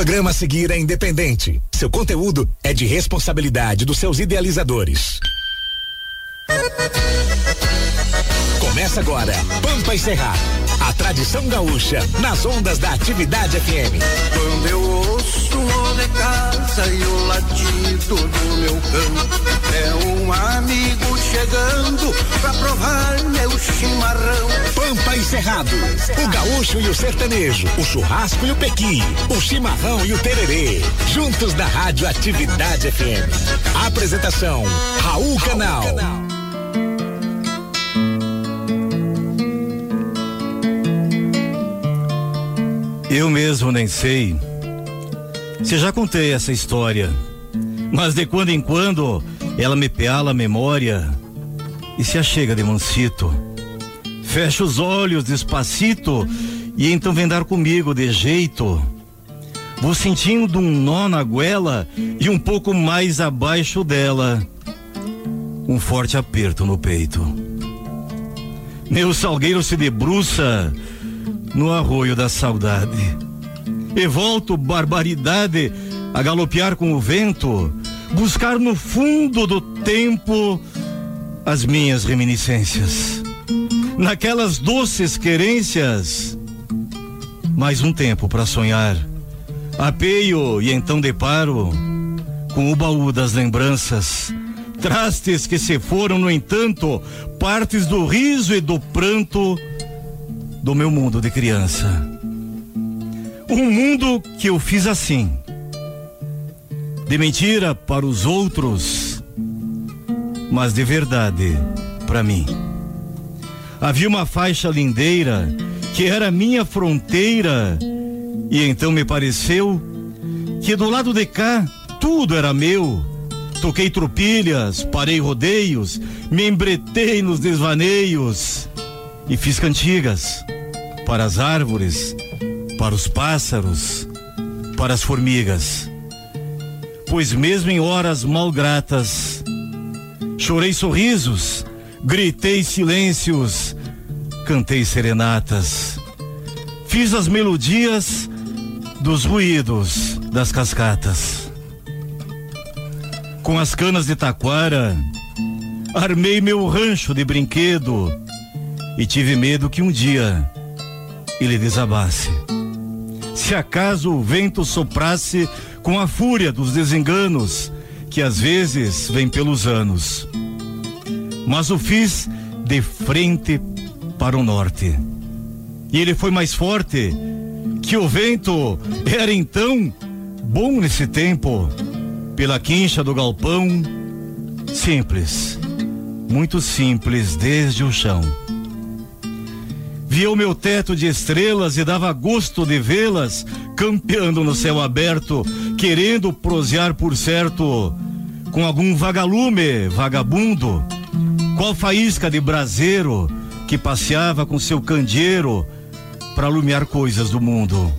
programa a seguir é independente. Seu conteúdo é de responsabilidade dos seus idealizadores. Começa agora, Pampa e Cerrado. A tradição gaúcha nas ondas da atividade FM. Quando eu ouço o de casa e o latido do meu cão, é um amigo chegando pra provar meu chimarrão. Pampa e Cerrado. O gaúcho e o sertanejo. O churrasco e o pequi. O chimarrão e o tererê. Juntos na Rádio Atividade FM. Apresentação: Raul Canal. Raul Canal. Eu mesmo nem sei. Se já contei essa história, mas de quando em quando ela me peala a memória e se achega de mansito. Fecha os olhos despacito e então vem dar comigo de jeito. Vou sentindo um nó na goela e um pouco mais abaixo dela. Um forte aperto no peito. Meu salgueiro se debruça no arroio da saudade. E volto, barbaridade, a galopear com o vento, buscar no fundo do tempo as minhas reminiscências. Naquelas doces querências, mais um tempo para sonhar. Apeio e então deparo com o baú das lembranças. Trastes que se foram, no entanto, partes do riso e do pranto do meu mundo de criança. Um mundo que eu fiz assim. De mentira para os outros, mas de verdade para mim. Havia uma faixa lindeira que era minha fronteira, e então me pareceu que do lado de cá tudo era meu. Toquei tropilhas, parei rodeios, me embretei nos desvaneios e fiz cantigas para as árvores, para os pássaros, para as formigas. Pois mesmo em horas malgratas, chorei sorrisos, gritei silêncios, cantei serenatas, fiz as melodias dos ruídos das cascatas. Com as canas de taquara, armei meu rancho de brinquedo e tive medo que um dia ele desabasse. Se acaso o vento soprasse com a fúria dos desenganos que às vezes vem pelos anos. Mas o fiz de frente para o norte. E ele foi mais forte que o vento era então bom nesse tempo, pela quincha do galpão, simples, muito simples desde o chão. Via o meu teto de estrelas e dava gosto de vê-las campeando no céu aberto, querendo prosear por certo com algum vagalume vagabundo, qual faísca de braseiro que passeava com seu candeeiro para alumiar coisas do mundo.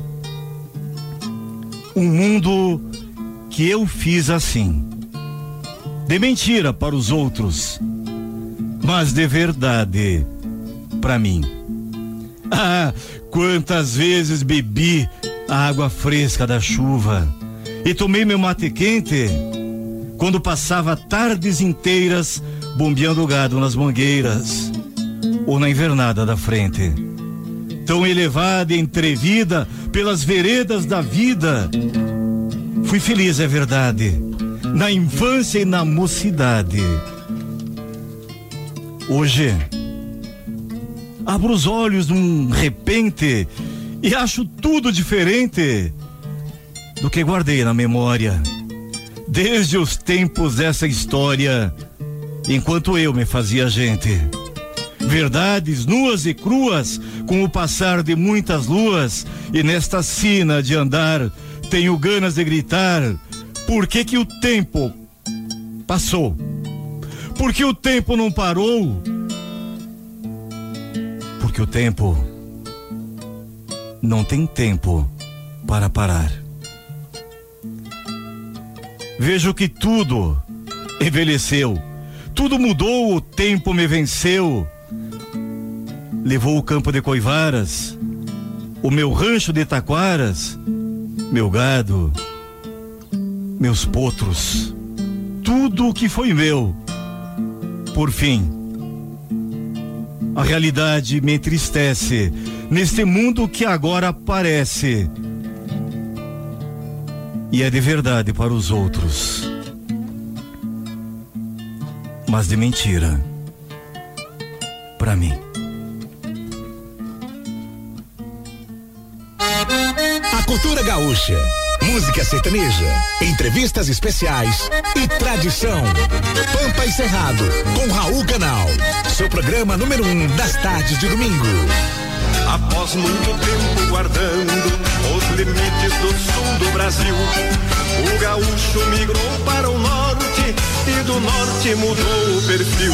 Um mundo que eu fiz assim. De mentira para os outros, mas de verdade para mim. Ah, quantas vezes bebi a água fresca da chuva e tomei meu mate quente quando passava tardes inteiras bombeando gado nas mangueiras ou na invernada da frente. Tão elevada e entrevida pelas veredas da vida. Fui feliz, é verdade, na infância e na mocidade. Hoje, Abro os olhos num repente e acho tudo diferente do que guardei na memória. Desde os tempos dessa história, enquanto eu me fazia gente. Verdades nuas e cruas, com o passar de muitas luas, e nesta sina de andar, tenho ganas de gritar: por que que o tempo passou? Por que o tempo não parou? Porque o tempo não tem tempo para parar. Vejo que tudo envelheceu, tudo mudou, o tempo me venceu. Levou o campo de coivaras, o meu rancho de taquaras meu gado, meus potros, tudo o que foi meu. Por fim, a realidade me entristece neste mundo que agora parece e é de verdade para os outros, mas de mentira para mim. A cultura gaúcha, música sertaneja, entrevistas especiais e tradição. Pampa e Cerrado, com Raul Canal. Seu programa número um das tardes de domingo. Após muito tempo guardando os limites do sul do Brasil, o gaúcho migrou para o norte e do norte mudou o perfil.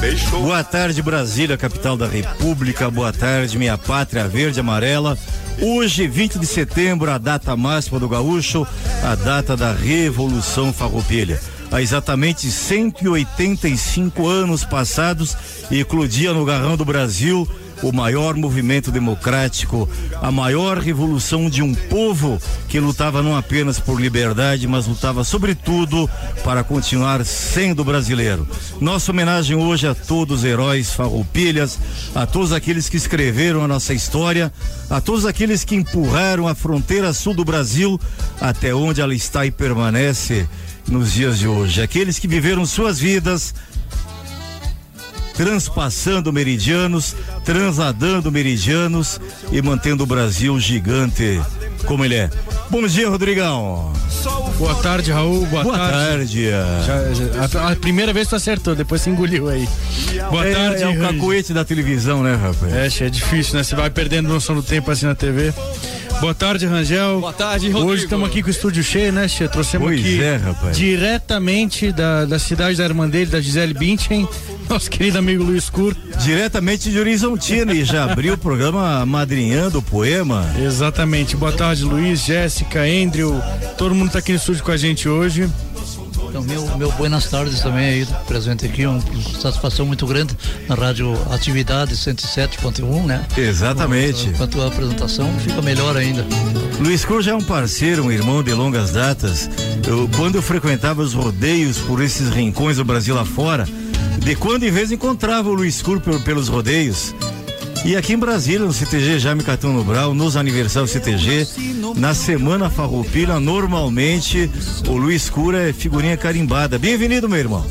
Deixou... Boa tarde, Brasília, capital da República. Boa tarde, minha pátria verde e amarela. Hoje, 20 de setembro, a data máxima do gaúcho, a data da Revolução Farroupilha. Há exatamente 185 anos passados, eclodia no Garrão do Brasil o maior movimento democrático, a maior revolução de um povo que lutava não apenas por liberdade, mas lutava sobretudo para continuar sendo brasileiro. Nossa homenagem hoje a todos os heróis farroupilhas, a todos aqueles que escreveram a nossa história, a todos aqueles que empurraram a fronteira sul do Brasil até onde ela está e permanece nos dias de hoje. Aqueles que viveram suas vidas transpassando meridianos, transladando meridianos e mantendo o Brasil gigante como ele é. Bom dia, Rodrigão. Boa tarde, Raul. Boa, Boa tarde. tarde. Já, já, a, a, primeira vez tu acertou, depois você engoliu aí. Boa é, tarde. É o cacoete da televisão, né, rapaz? É, é difícil, né? Você vai perdendo noção do tempo assim na TV. Boa tarde, Rangel. Boa tarde, Rodrigo. Hoje estamos aqui com o estúdio cheio, né, Che? Trouxemos pois aqui é, rapaz. diretamente da, da cidade da irmã dele, da Gisele Bündchen, nosso querido amigo Luiz Cur. Diretamente de Horizontina e já abriu o programa Madrinhando o Poema. Exatamente. Boa tarde, Luiz, Jéssica, Andrew, todo mundo está aqui no estúdio com a gente hoje. Então, meu, meu buenas tardes também aí, presente aqui, uma satisfação muito grande na Rádio Atividade 107.1, né? Exatamente. Quanto à apresentação, fica melhor ainda. Luiz Cruz é um parceiro, um irmão de longas datas. Eu, quando eu frequentava os rodeios por esses rincões do Brasil afora, de quando em vez encontrava o Luiz Cur pelos rodeios, e aqui em Brasília, no CTG Jaime Catão Brau, nos aniversários CTG, na semana farroupilha, normalmente o Luiz Cura é figurinha carimbada. Bem-vindo, meu irmão.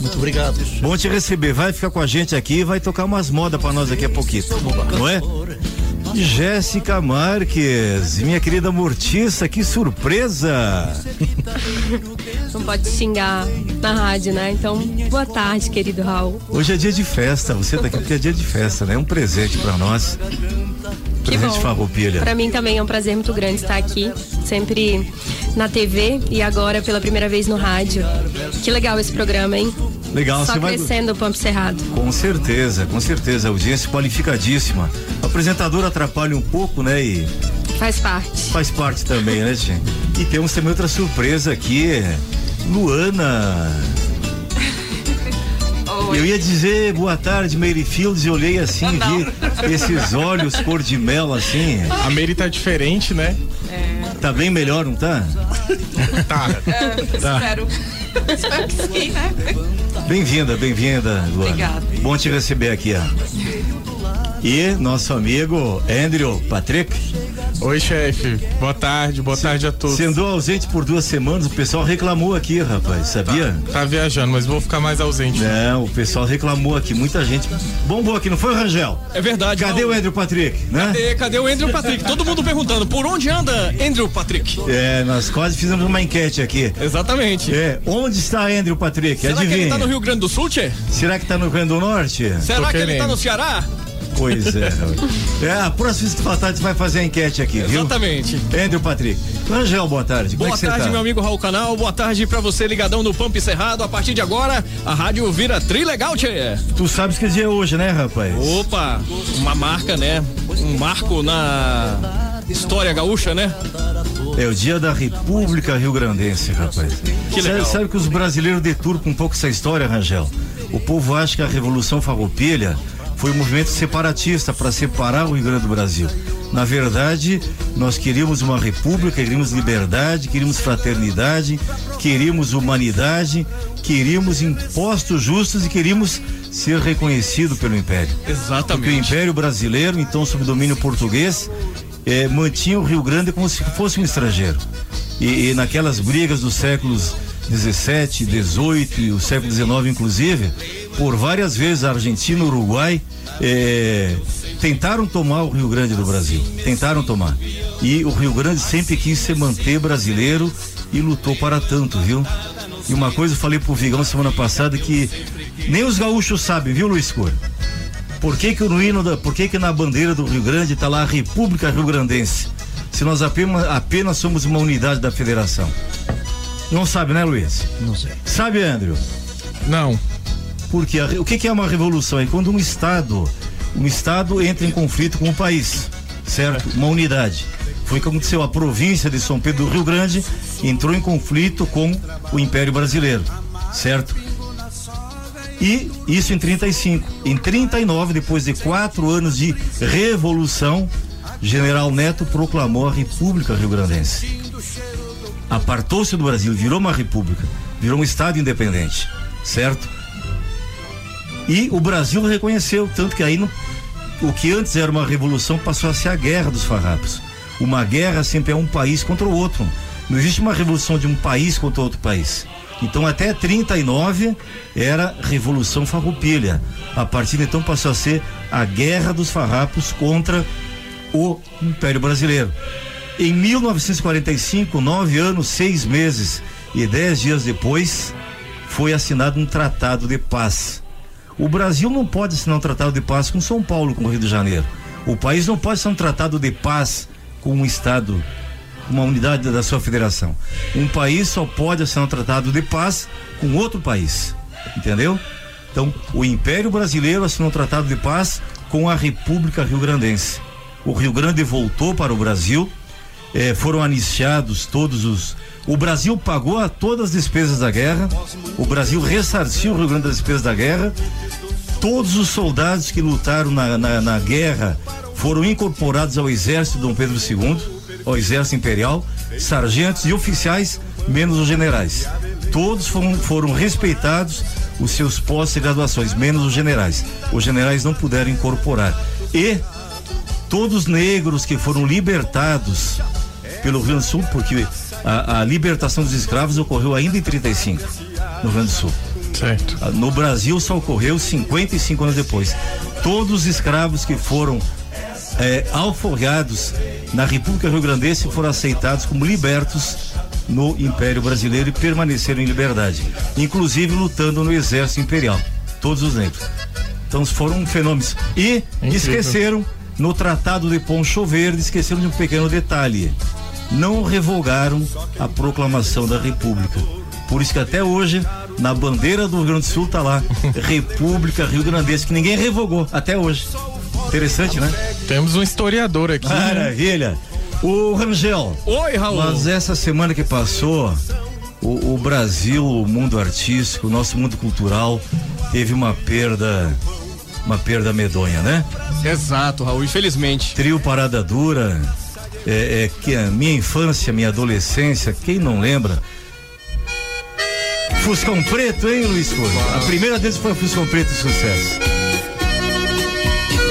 Muito obrigado. Bom te receber. Vai ficar com a gente aqui e vai tocar umas modas para nós daqui a pouquinho. Não é? Jéssica Marques, minha querida Mortiça, que surpresa! Não pode xingar na rádio, né? Então, boa tarde, querido Raul. Hoje é dia de festa, você tá aqui porque é dia de festa, né? É um presente para nós. Que presente Farroupilha. Para mim também é um prazer muito grande estar aqui, sempre na TV e agora pela primeira vez no rádio. Que legal esse programa, hein? Legal, Só você crescendo vai... o Pampo Cerrado. Com certeza, com certeza. Audiência qualificadíssima. O apresentador atrapalha um pouco, né? E. Faz parte. Faz parte também, né, gente? E temos também outra surpresa aqui. Luana. Eu ia dizer boa tarde, Mary Fields, e olhei assim, vi esses olhos cor de mel assim. A Mary tá diferente, né? É. Tá bem melhor, não tá? tá. É, tá. Espero. espero que sim, né? Bem-vinda, bem-vinda, Luana. Obrigada. Bom te receber aqui, ó. E nosso amigo Andrew Patrick. Oi, chefe. Boa tarde, boa tarde a todos. Você andou ausente por duas semanas, o pessoal reclamou aqui, rapaz, sabia? Tá, tá viajando, mas vou ficar mais ausente. É, o pessoal reclamou aqui, muita gente bombou aqui, não foi, Rangel? É verdade. Cadê não. o Andrew Patrick, né? Cadê, cadê o Andrew Patrick? Todo mundo perguntando, por onde anda Andrew Patrick? É, nós quase fizemos uma enquete aqui. Exatamente. É, onde está Andrew Patrick? Será Adivinha. que ele tá no Rio Grande do Sul, Tchê? Será que tá no Rio Grande do Norte? Será Tô que querendo. ele tá no Ceará? Pois é. é, a próxima tarde vai fazer a enquete aqui, viu? Exatamente. Andrew Patrick. Angel, boa tarde. Boa Como é tarde, tá? meu amigo Raul Canal. Boa tarde pra você ligadão no Pump Cerrado. A partir de agora, a rádio vira trilegal, tchê. Tu sabes que dia é hoje, né, rapaz? Opa, uma marca, né? Um marco na história gaúcha, né? É o dia da República Rio Grandense, rapaz. Que legal. Sabe, sabe que os brasileiros deturpam um pouco essa história, Rangel? O povo acha que a Revolução Farroupilha foi um movimento separatista para separar o Rio Grande do Brasil. Na verdade, nós queríamos uma república, queríamos liberdade, queríamos fraternidade, queríamos humanidade, queríamos impostos justos e queríamos ser reconhecido pelo Império. Exatamente. Porque o Império Brasileiro, então sob domínio português, eh, mantinha o Rio Grande como se fosse um estrangeiro. E, e naquelas brigas dos séculos 17, 18 e o século 19 inclusive, por várias vezes a Argentina, o Uruguai eh, tentaram tomar o Rio Grande do Brasil, tentaram tomar. E o Rio Grande sempre quis se manter brasileiro e lutou para tanto, viu? E uma coisa eu falei pro Vigão semana passada que nem os gaúchos sabem, viu, Luiz Cor? Por que que no hino da, por que que na bandeira do Rio Grande tá lá a República Rio Grandense? Se nós apenas, apenas somos uma unidade da federação. Não sabe, né, Luiz? Não sei. Sabe, Andrew? Não. Porque a, o que, que é uma revolução? É quando um estado, um estado entra em conflito com o país, certo? Uma unidade. Foi o que aconteceu. A província de São Pedro do Rio Grande entrou em conflito com o Império Brasileiro, certo? E isso em 35. Em 39, depois de quatro anos de revolução, General Neto proclamou a República Rio Grandense. Apartou-se do Brasil, virou uma república, virou um estado independente, certo? E o Brasil reconheceu, tanto que aí no, o que antes era uma revolução passou a ser a guerra dos farrapos. Uma guerra sempre é um país contra o outro. Não existe uma revolução de um país contra outro país. Então até 39 era Revolução Farroupilha. A partir de então passou a ser a Guerra dos Farrapos contra o Império Brasileiro. Em 1945, nove anos, seis meses e dez dias depois, foi assinado um tratado de paz. O Brasil não pode assinar um tratado de paz com São Paulo, com o Rio de Janeiro. O país não pode assinar um tratado de paz com um estado, uma unidade da sua federação. Um país só pode assinar um tratado de paz com outro país. Entendeu? Então, o Império Brasileiro assinou um tratado de paz com a República Rio Grandense. O Rio Grande voltou para o Brasil, eh, foram anistiados todos os. O Brasil pagou a todas as despesas da guerra, o Brasil ressarciu o Rio Grande das despesas da guerra. Todos os soldados que lutaram na, na, na guerra foram incorporados ao exército Dom Pedro II, ao exército imperial, sargentos e oficiais, menos os generais. Todos foram, foram respeitados os seus postos e graduações, menos os generais. Os generais não puderam incorporar. E todos os negros que foram libertados pelo Rio Grande do Sul, porque a, a libertação dos escravos ocorreu ainda em 35 no Rio Grande do Sul. Certo. Ah, No Brasil só ocorreu 55 anos depois. Todos os escravos que foram alforriados na República Rio Grandense foram aceitados como libertos no Império Brasileiro e permaneceram em liberdade, inclusive lutando no Exército Imperial, todos os negros. Então foram fenômenos. E Incrível. esqueceram no Tratado de Poncho Verde, esqueceram de um pequeno detalhe. Não revogaram a proclamação da República. Por isso que até hoje, na bandeira do Rio Grande do Sul, tá lá República Rio Grandense, que ninguém revogou até hoje. Interessante, né? Temos um historiador aqui. né? Maravilha. O Rangel. Oi, Raul. Mas essa semana que passou, o, o Brasil, o mundo artístico, o nosso mundo cultural, teve uma perda, uma perda medonha, né? Exato, Raul, infelizmente. Trio Parada Dura, é, é que a minha infância, minha adolescência, quem não lembra? Fuscão Preto, hein, Luiz Couto? A primeira vez foi Fuscão Preto de sucesso.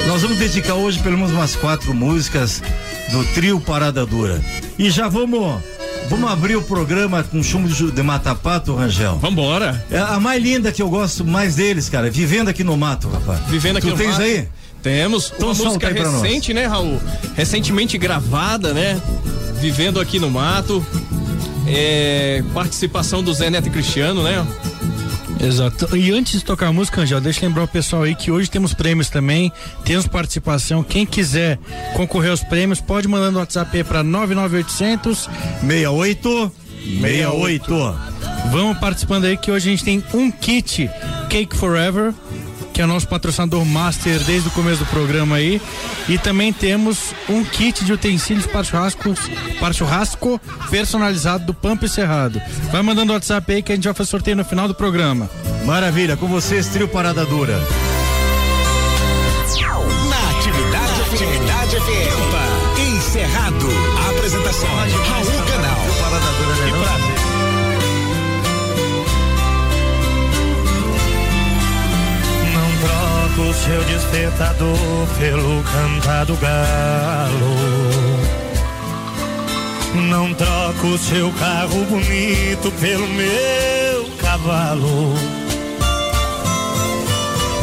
Nós vamos dedicar hoje pelo menos umas quatro músicas do trio Parada Dura. E já vamos, vamos abrir o programa com chumbo de, Ju- de Mata Pato, Rangel. Vambora. É a mais linda que eu gosto mais deles, cara. Vivendo aqui no mato, rapaz. Vivendo aqui tu no tens mato. aí? Temos Então uma música recente, né, Raul? Recentemente gravada, né? Vivendo aqui no mato. É, participação do Zé Neto e Cristiano, né? Exato. E antes de tocar a música, Angel, deixa eu lembrar o pessoal aí que hoje temos prêmios também, temos participação. Quem quiser concorrer aos prêmios, pode mandar no WhatsApp aí pra 99800. 68 68. Vamos participando aí que hoje a gente tem um kit Cake Forever, que é o nosso patrocinador master desde o começo do programa aí. E também temos um kit de utensílios para churrasco, para churrasco personalizado do Pampa e Cerrado. Vai mandando o WhatsApp aí que a gente vai fazer sorteio no final do programa. Maravilha, com vocês, trio Parada Dura. Na atividade, atividade FM. Encerrado. A apresentação, Raul Canal. Que prazer. Não troco o seu despertador pelo cantar do galo. Não troco seu carro bonito pelo meu cavalo.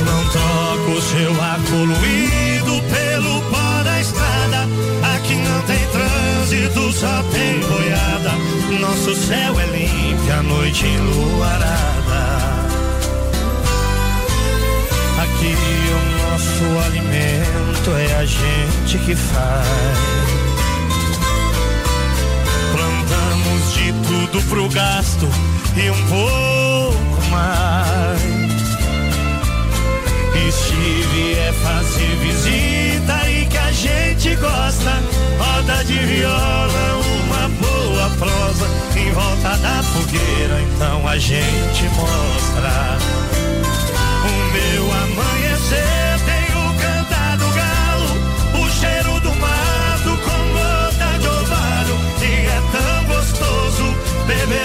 Não troco seu ar poluído pelo pó da estrada. Aqui não tem trânsito, só tem boiada. Nosso céu é limpo, a noite enluarada. Aqui o nosso alimento é a gente que faz. Plantamos de tudo pro gasto e um pouco mais. E se vier fazer visita e que a gente gosta, roda de viola, uma boa prosa em volta da fogueira, então a gente mostra. Meu amanhecer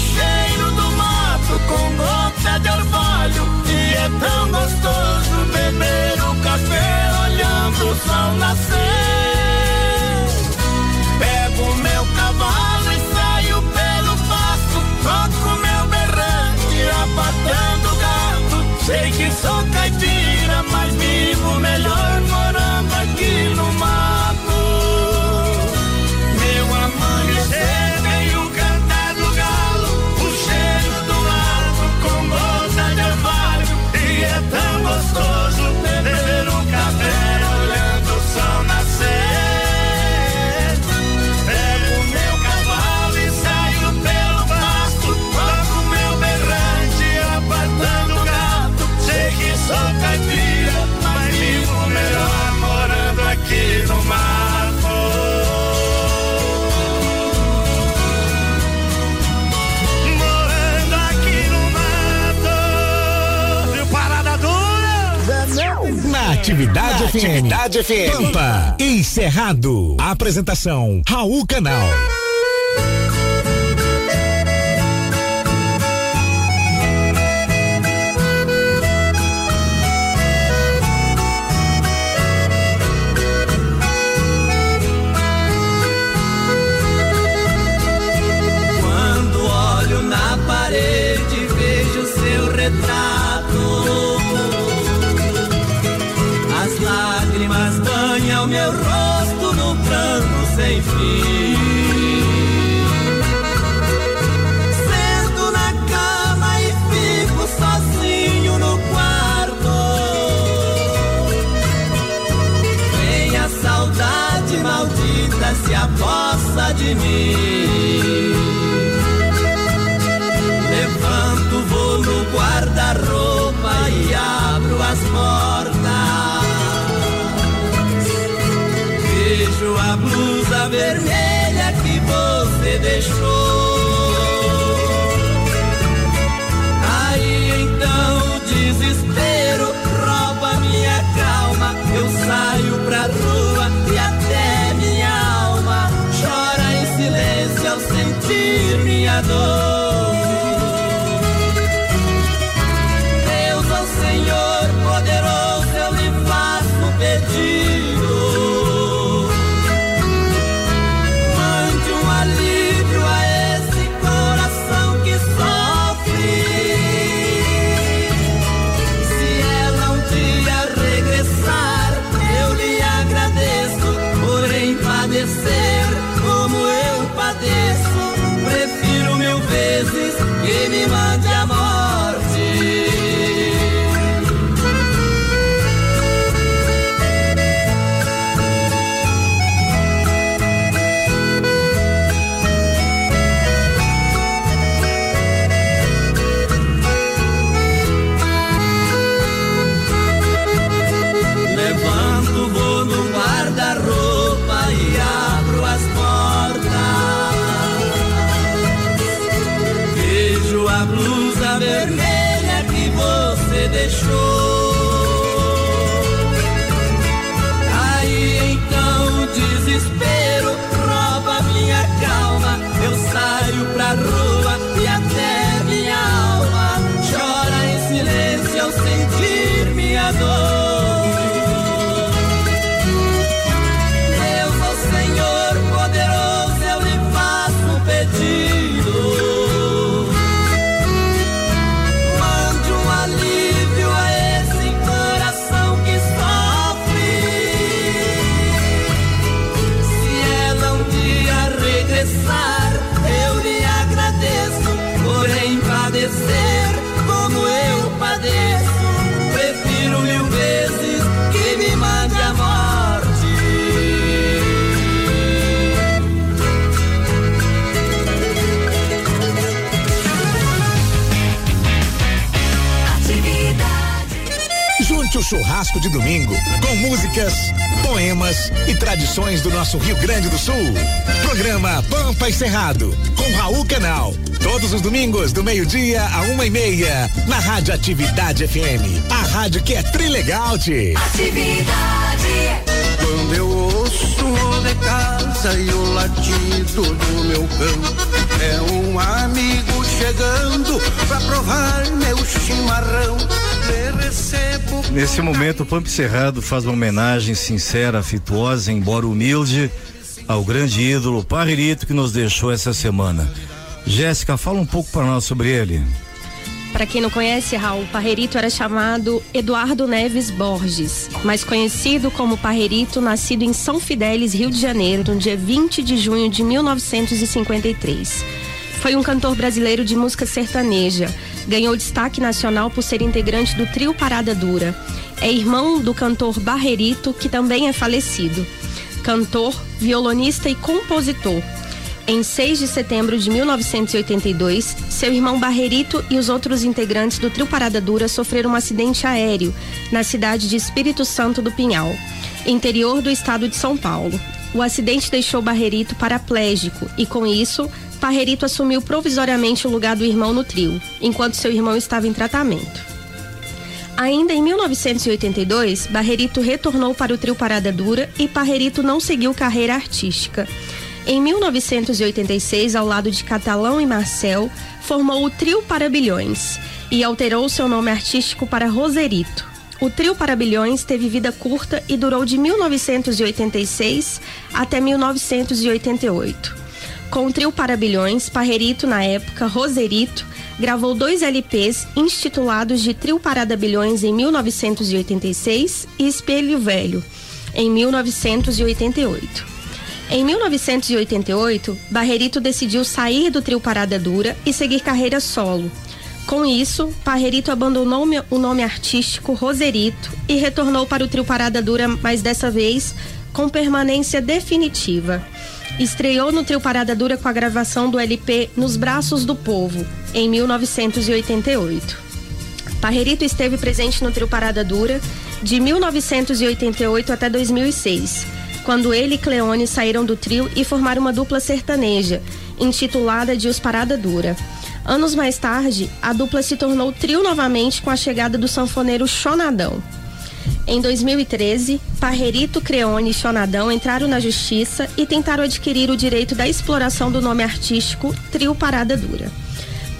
cheiro do mato com gota de orvalho. E é tão gostoso beber o café olhando o sol nascer. Pego meu cavalo e saio pelo pasto, toco meu berrante, abatendo o gato. Sei que sou caipira, mas vivo melhor morando Na Atividade FM. Atividade FM. Tampa, encerrado. Apresentação, Raul Canal. Se apossa de mim. Levanto, vou no guarda-roupa e abro as portas. Vejo a blusa vermelha que você deixou. Até churrasco de domingo com músicas, poemas e tradições do nosso Rio Grande do Sul. Programa Pampa e Cerrado com Raul Canal. Todos os domingos do meio-dia a uma e meia na Rádio Atividade FM. A rádio que é trilegal, de. Quando eu ouço de casa e o latido do meu cão, é um amigo chegando pra provar meu chimarrão. Nesse momento, o Pampa Cerrado faz uma homenagem sincera, afetuosa, embora humilde, ao grande ídolo Parrerito que nos deixou essa semana. Jéssica, fala um pouco para nós sobre ele. Para quem não conhece, Raul, Parrerito era chamado Eduardo Neves Borges, mais conhecido como Parrerito, nascido em São Fidélis, Rio de Janeiro, no dia 20 de junho de 1953. Foi um cantor brasileiro de música sertaneja. Ganhou destaque nacional por ser integrante do trio Parada Dura. É irmão do cantor Barrerito, que também é falecido. Cantor, violonista e compositor. Em 6 de setembro de 1982, seu irmão Barrerito e os outros integrantes do trio Parada Dura sofreram um acidente aéreo na cidade de Espírito Santo do Pinhal, interior do estado de São Paulo. O acidente deixou Barrerito paraplégico e, com isso, Barrerito assumiu provisoriamente o lugar do irmão no trio, enquanto seu irmão estava em tratamento. Ainda em 1982, Barrerito retornou para o trio Parada Dura e Barrerito não seguiu carreira artística. Em 1986, ao lado de Catalão e Marcel, formou o Trio Parabilhões e alterou seu nome artístico para Roserito. O Trio Parabilhões teve vida curta e durou de 1986 até 1988. Com o Trio Parabilhões, Parrerito, na época, Roserito, gravou dois LPs intitulados de Trio Parada Bilhões em 1986 e Espelho Velho, em 1988. Em 1988, Barrerito decidiu sair do trio Parada Dura e seguir carreira solo. Com isso, Barrerito abandonou o nome artístico Roserito e retornou para o trio Parada Dura, mas dessa vez com permanência definitiva. Estreou no trio Parada Dura com a gravação do LP Nos Braços do Povo, em 1988. Parrerito esteve presente no trio Parada Dura de 1988 até 2006 quando ele e Cleone saíram do trio e formaram uma dupla sertaneja, intitulada de Os Parada Dura. Anos mais tarde, a dupla se tornou trio novamente com a chegada do sanfoneiro Chonadão. Em 2013, Parrerito, Creone e Chonadão entraram na justiça e tentaram adquirir o direito da exploração do nome artístico Trio Parada Dura.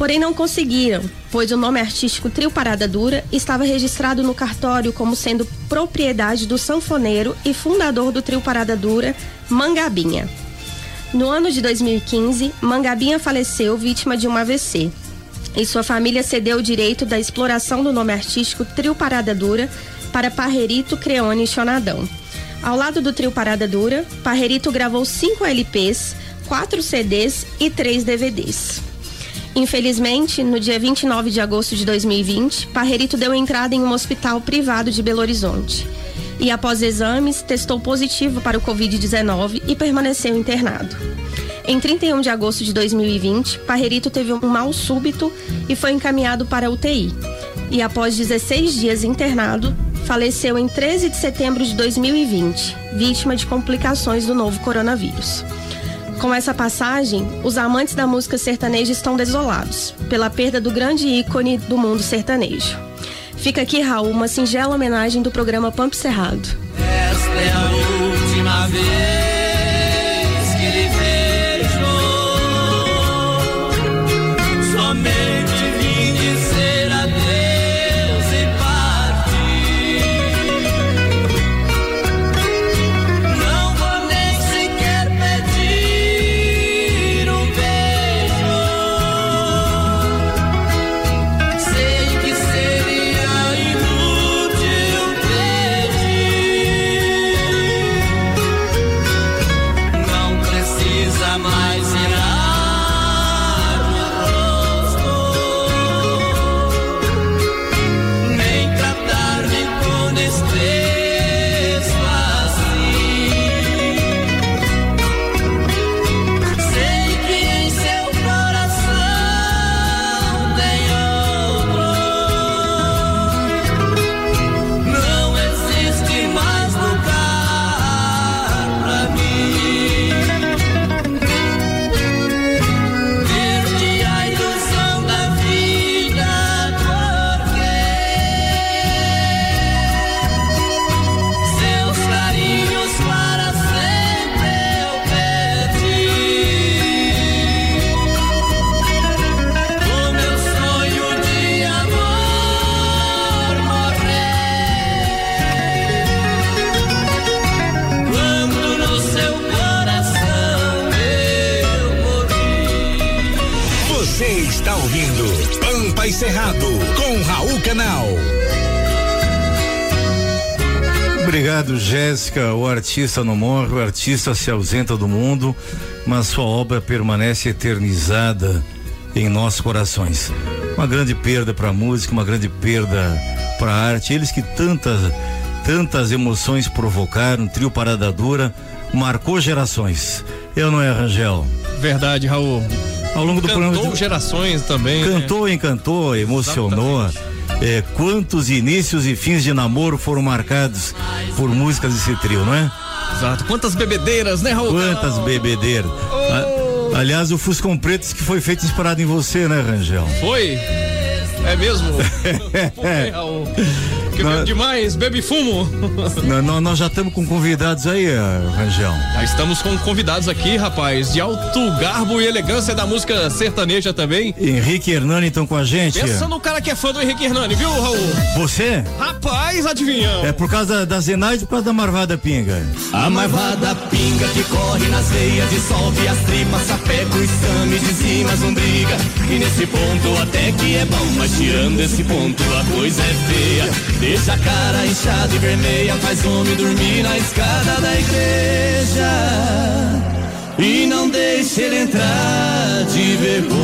Porém, não conseguiram, pois o nome artístico Trio Parada Dura estava registrado no cartório como sendo propriedade do sanfoneiro e fundador do Trio Parada Dura, Mangabinha. No ano de 2015, Mangabinha faleceu vítima de um AVC. E sua família cedeu o direito da exploração do nome artístico Trio Parada Dura para Parrerito, Creone e Chonadão. Ao lado do Trio Parada Dura, Parrerito gravou cinco LPs, quatro CDs e três DVDs. Infelizmente, no dia 29 de agosto de 2020, Parrerito deu entrada em um hospital privado de Belo Horizonte. E após exames, testou positivo para o Covid-19 e permaneceu internado. Em 31 de agosto de 2020, Parrerito teve um mal súbito e foi encaminhado para UTI. E após 16 dias internado, faleceu em 13 de setembro de 2020, vítima de complicações do novo coronavírus. Com essa passagem, os amantes da música sertaneja estão desolados pela perda do grande ícone do mundo sertanejo. Fica aqui, Raul, uma singela homenagem do programa Pampo Cerrado. Esta é a última vez Cerrado com Raul Canal. Obrigado, Jéssica. O artista não morre, o artista se ausenta do mundo, mas sua obra permanece eternizada em nossos corações. Uma grande perda para a música, uma grande perda para a arte. Eles que tantas, tantas emoções provocaram, trio Parada Dura, marcou gerações. Eu não é, Rangel? Verdade, Raul. Ao longo do Cantou programa. gerações também. né? Cantou, encantou, emocionou. É, quantos inícios e fins de namoro foram marcados por músicas desse trio, não é? Exato. Quantas bebedeiras, né, Raul? Quantas bebedeiras. A- aliás, o Fuscão Preto que foi feito inspirado em você, né, Rangel? Foi? É mesmo? Foi, Raul. Que demais, bebe fumo. Nó- nó- nós já estamos com convidados aí, eh, Rangel. Já estamos com convidados aqui, rapaz, de alto garbo e elegância da música sertaneja também. Henrique Hernani estão com a gente. Pensa no cara que é fã do Henrique Hernani, viu, Raul? Você? Rapaz, adivinhão. É por causa da Zenaide ou por causa da Marvada Pinga? A marvada pinga que corre nas veias dissolve as tripas, sapeca o exame, dizima as lombriga. E nesse ponto até que é bom, mas tirando esse ponto a coisa é feia. Deixa a cara inchada e vermelha, faz homem dormir na escada da igreja. E não deixe ele entrar de vergonha.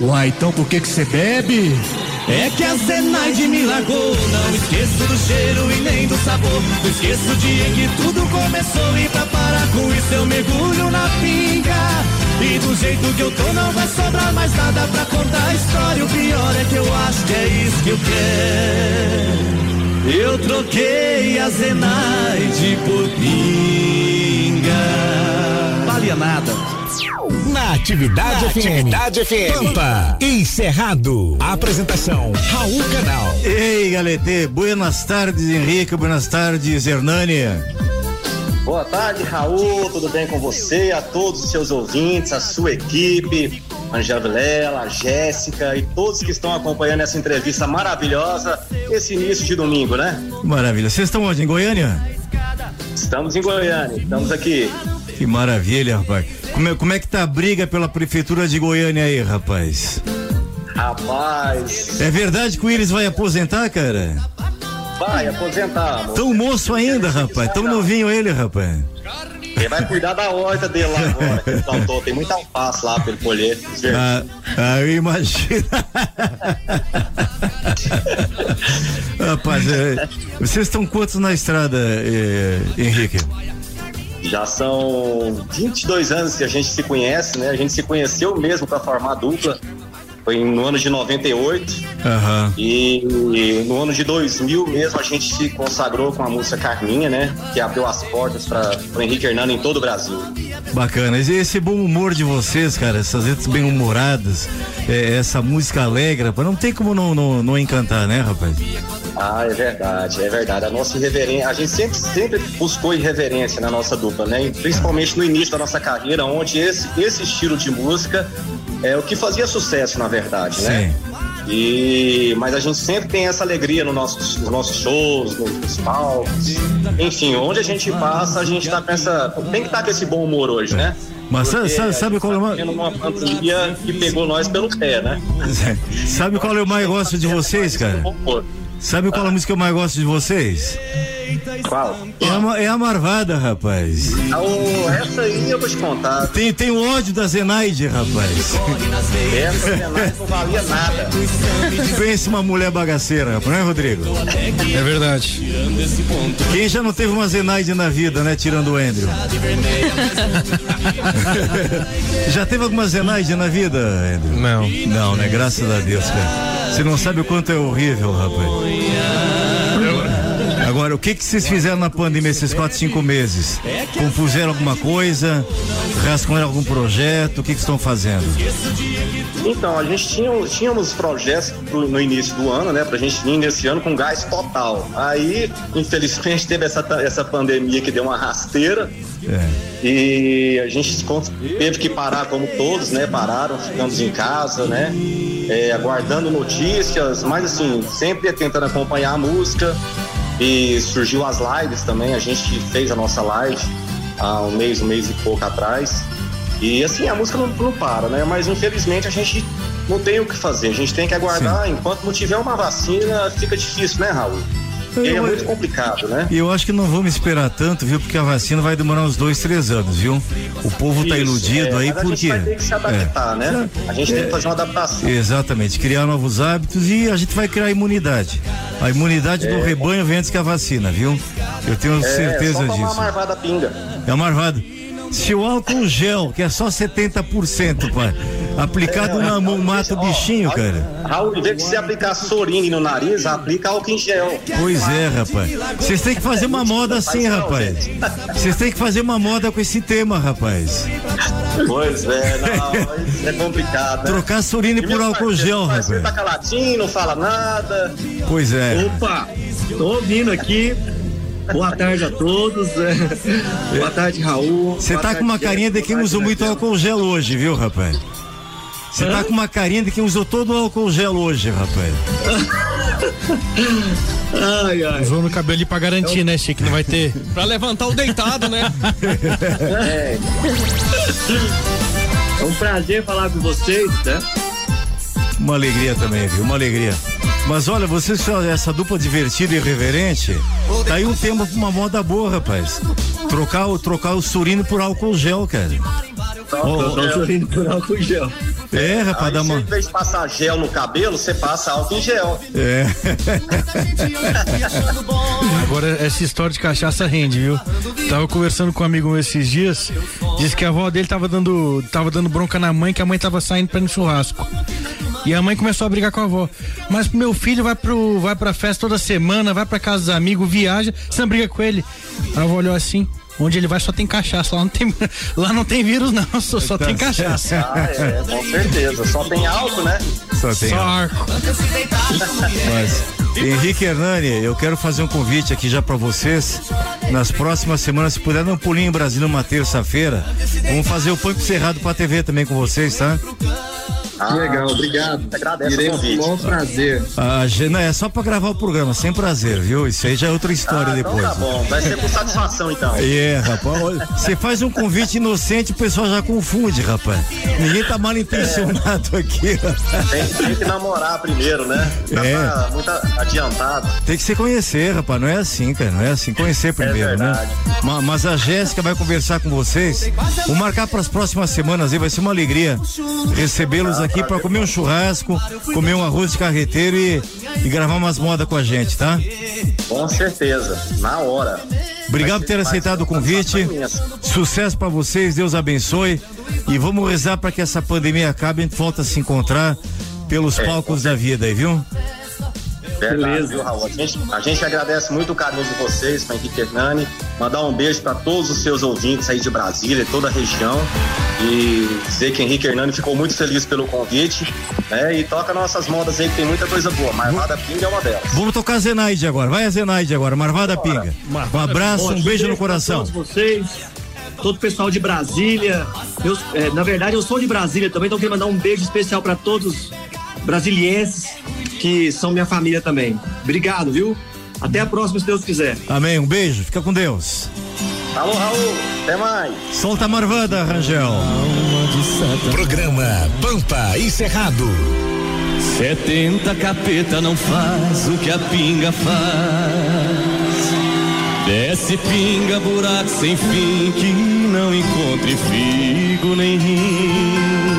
Uai, então por que que você bebe? É que a Zenaide me largou Não esqueço do cheiro e nem do sabor Não esqueço o dia em que tudo começou E pra parar com isso eu mergulho na pinga E do jeito que eu tô não vai sobrar mais nada pra contar a história O pior é que eu acho que é isso que eu quero Eu troquei a Zenaide por pinga Valia nada Na Atividade Na FM. Atividade FM. Pampa e Cerrado. Apresentação Raul Canal. Ei, Galete, buenas tardes, Henrique, buenas tardes, Hernani. Boa tarde, Raul. Tudo bem com você? A todos os seus ouvintes, a sua equipe, Angela Vilela, a Jéssica e todos que estão acompanhando essa entrevista maravilhosa, esse início de domingo, né? Maravilha. Vocês estão onde? Em Goiânia? Estamos em Goiânia, estamos aqui. Que maravilha, rapaz. Como é, como é que tá a briga pela prefeitura de Goiânia aí, rapaz? Rapaz, É verdade que o Willis vai aposentar, cara? Vai aposentar. amor. Tão moço ainda, rapaz. Tão novinho ele, rapaz. Ele vai cuidar da horta dele lá agora, que plantou. Tem muita alface lá pra ele colher. Ah, ah, eu imagino. Rapaz, é, vocês estão quantos na estrada, é, Henrique? Já são 22 anos que a gente se conhece, né? A gente se conheceu mesmo para formar dupla. Foi no ano de 98. Aham. E, e no ano de 2000 mesmo a gente se consagrou com a música Carminha, né? Que abriu as portas para o Henrique Hernando em todo o Brasil. Bacana. E esse bom humor de vocês, cara, essas letras bem humoradas, é, essa música alegre, não tem como não, não, não encantar, né, rapaz? Ah, é verdade, é verdade. A nossa irreverência, a gente sempre, sempre buscou irreverência na nossa dupla, né? E principalmente no início da nossa carreira, onde esse, esse estilo de música é o que fazia sucesso, na verdade, né? E, mas a gente sempre tem essa alegria no nossos, nos nossos shows, nos, nos palcos. Enfim, onde a gente passa, a gente tá com essa. Tem que estar com esse bom humor hoje, né? Mas sabe, Porque sabe, qual é tá uma... pandemia que pegou nós pelo pé, né? Sabe qual eu mais gosto de vocês, cara? Sabe qual a música que eu mais gosto de vocês? Qual? É a, é a Marvada, rapaz. Ah, ô, essa aí eu vou te contar. Tem, tem o ódio da Zenaide, rapaz. Essa Zenaide não valia nada. Pensa uma mulher bagaceira, rapaz, não é, Rodrigo? É verdade. Quem já não teve uma Zenaide na vida, né? Tirando o Andrew. já teve alguma Zenaide na vida, Andrew? Não. Não, né? Graças a Deus, cara. Você não sabe o quanto é horrível, rapaz. Agora, o que que vocês fizeram na pandemia esses quatro, cinco meses? Compuseram alguma coisa? Rascunharam algum projeto? O que que estão fazendo? Então, a gente tinha, tínhamos projetos pro- no início do ano, né? Pra gente vir nesse ano com gás total. Aí, infelizmente, teve essa, essa pandemia que deu uma rasteira. É. E a gente teve que parar como todos, né? Pararam, ficamos em casa, né? É, aguardando notícias, mas assim, sempre tentando acompanhar a música. E surgiu as lives também, a gente fez a nossa live há um mês, um mês e pouco atrás. E assim, a música não, não para, né? Mas infelizmente a gente não tem o que fazer. A gente tem que aguardar. Enquanto não tiver uma vacina, fica difícil, né, Raul? Porque é muito complicado, né? E eu acho que não vamos esperar tanto, viu? Porque a vacina vai demorar uns dois, três anos, viu? O povo tá Isso, iludido é, aí mas a porque. gente vai ter que se adaptar, né? A gente tem que fazer uma adaptação. Exatamente, criar novos hábitos e a gente vai criar imunidade. A imunidade do É. rebanho vem antes que a vacina, viu? Eu tenho É, certeza disso. uma marvada pinga. É a marvada. Se o álcool gel, que é só 70%, pai, aplicado na mão, mata o bichinho, cara. Raul, em vez de você aplicar sorine no nariz, aplica álcool em gel. Pois é, rapaz. Vocês têm que fazer uma moda assim, rapaz. Vocês têm que fazer uma moda com esse tema, rapaz. Pois é, não, isso é complicado. Né? Trocar sorine por álcool gel, Você rapaz. tá caladinho, não fala nada. Pois é. Opa, tô ouvindo aqui. Boa tarde a todos. Boa tarde, Raul. Você tá com uma carinha de quem usou muito álcool gel hoje, viu, rapaz? Você tá com uma carinha de quem usou todo o álcool gel hoje, rapaz. Ai, ai. Usou no cabelo ali pra garantir, né, Chico? Não vai ter. Pra levantar o deitado, né? É. É um prazer falar com vocês, né? Uma alegria também, viu? Uma alegria. Mas olha, vocês só essa dupla divertida e irreverente, tá aí um tema pra uma moda boa, rapaz. Trocar o, trocar o surino por álcool gel, cara. Ó, Tô sorrindo por álcool gel. É, rapaz, dá você, uma. em vez de passar gel no cabelo, você passa álcool em gel. É. Agora essa história de cachaça rende, viu? Tava conversando com um amigo esses dias, disse que a avó dele tava dando, tava dando bronca na mãe, que a mãe tava saindo pra ir no churrasco. E a mãe começou a brigar com a avó. Mas meu filho vai pro vai pra festa toda semana, vai pra casa dos amigos, viaja, você não briga com ele. A avó olhou assim, onde ele vai só tem cachaça, lá não tem, lá não tem vírus não, só, só tem cachaça. Ah, é, com certeza. Só tem álcool, né? Só tem Só álcool. arco. Mas, Henrique Hernani, eu quero fazer um convite aqui já pra vocês. Nas próximas semanas, se puder dar um pulinho em Brasília uma terça-feira, vamos fazer o Punk Cerrado pra TV também com vocês, tá? Ah, legal, obrigado. Agradece Irei o convite. maior prazer. Ah, não, é só pra gravar o programa, sem prazer, viu? Isso aí já é outra história Ah, então depois. tá bom, vai ser com satisfação então. É, rapaz. Você faz um convite inocente, o pessoal já confunde, rapaz. Ninguém tá mal intencionado aqui. Tem, tem que namorar primeiro, né? Já É. tá muito adiantado. Tem que se conhecer, rapaz. Não é assim, cara. Não é assim. Conhecer primeiro, né? verdade. Ma- Mas a Jéssica vai conversar com vocês. Vou marcar para as próximas semanas aí. Vai ser uma alegria recebê-los aqui para comer um churrasco, comer um arroz de carreteiro e, e gravar umas modas com a gente, tá? Com certeza, na hora. Obrigado por ter aceitado o convite. Sucesso para vocês, Deus abençoe. E vamos rezar para que essa pandemia acabe e a gente volta a se encontrar pelos É, palcos da vida aí, viu? Verdade, viu, Raul? A gente, a gente agradece muito o carinho de vocês, com Henrique Hernani. Mandar um beijo para todos os seus ouvintes aí de Brasília e toda a região. E dizer que Henrique Hernani ficou muito feliz pelo convite. Né? E toca nossas modas aí, que tem muita coisa boa. Marmada Pinga é uma delas. Vamos tocar a Zenaide agora. Vai a Zenaide agora, Marvada Pinga. Um abraço, um beijo no coração. Todos vocês, todo o pessoal de Brasília. Eu, é, na verdade, eu sou de Brasília também, então eu queria mandar um beijo especial para todos os brasilienses que são minha família também. Obrigado, viu? Até a próxima, se Deus quiser. Amém. Um beijo. Fica com Deus. Alô, Raul. Até mais. Solta a Marvada, Rangel. Programa Pampa e Cerrado. 70 capeta não faz o que a pinga faz. Desce pinga, buraco sem fim que não encontre figo nem rim.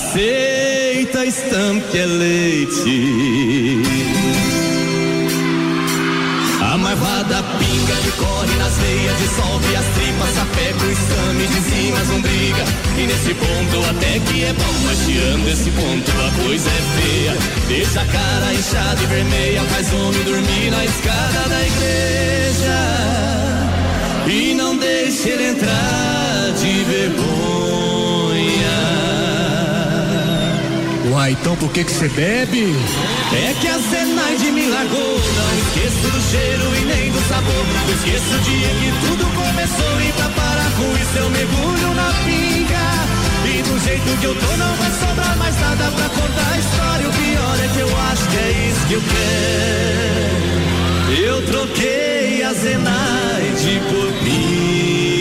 Aceita estampa é leite. A marvada pinga que corre nas veias, dissolve as tripas, sapeca o exame de cima, não briga. E nesse ponto até que é bom, mas tirando esse ponto a coisa é feia. Deixa a cara inchada e vermelha, faz homem dormir na escada da igreja. E não deixe ele entrar Uai, então por que que você bebe? É que a Zenaide me largou, não esqueço do cheiro e nem do sabor. Não esqueço o dia que tudo começou e pra parar com isso eu mergulho na pinga. E do jeito que eu tô não vai sobrar mais nada pra contar a história. O pior é que eu acho que é isso que eu quero. Eu troquei a Zenaide por pinga.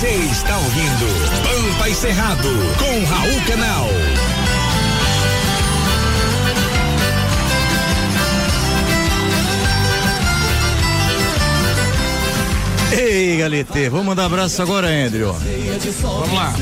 Você está ouvindo Pampa e Cerrado com Raul Canal. Ei, Galete, vamos mandar abraço agora, Andrew. Vamos lá.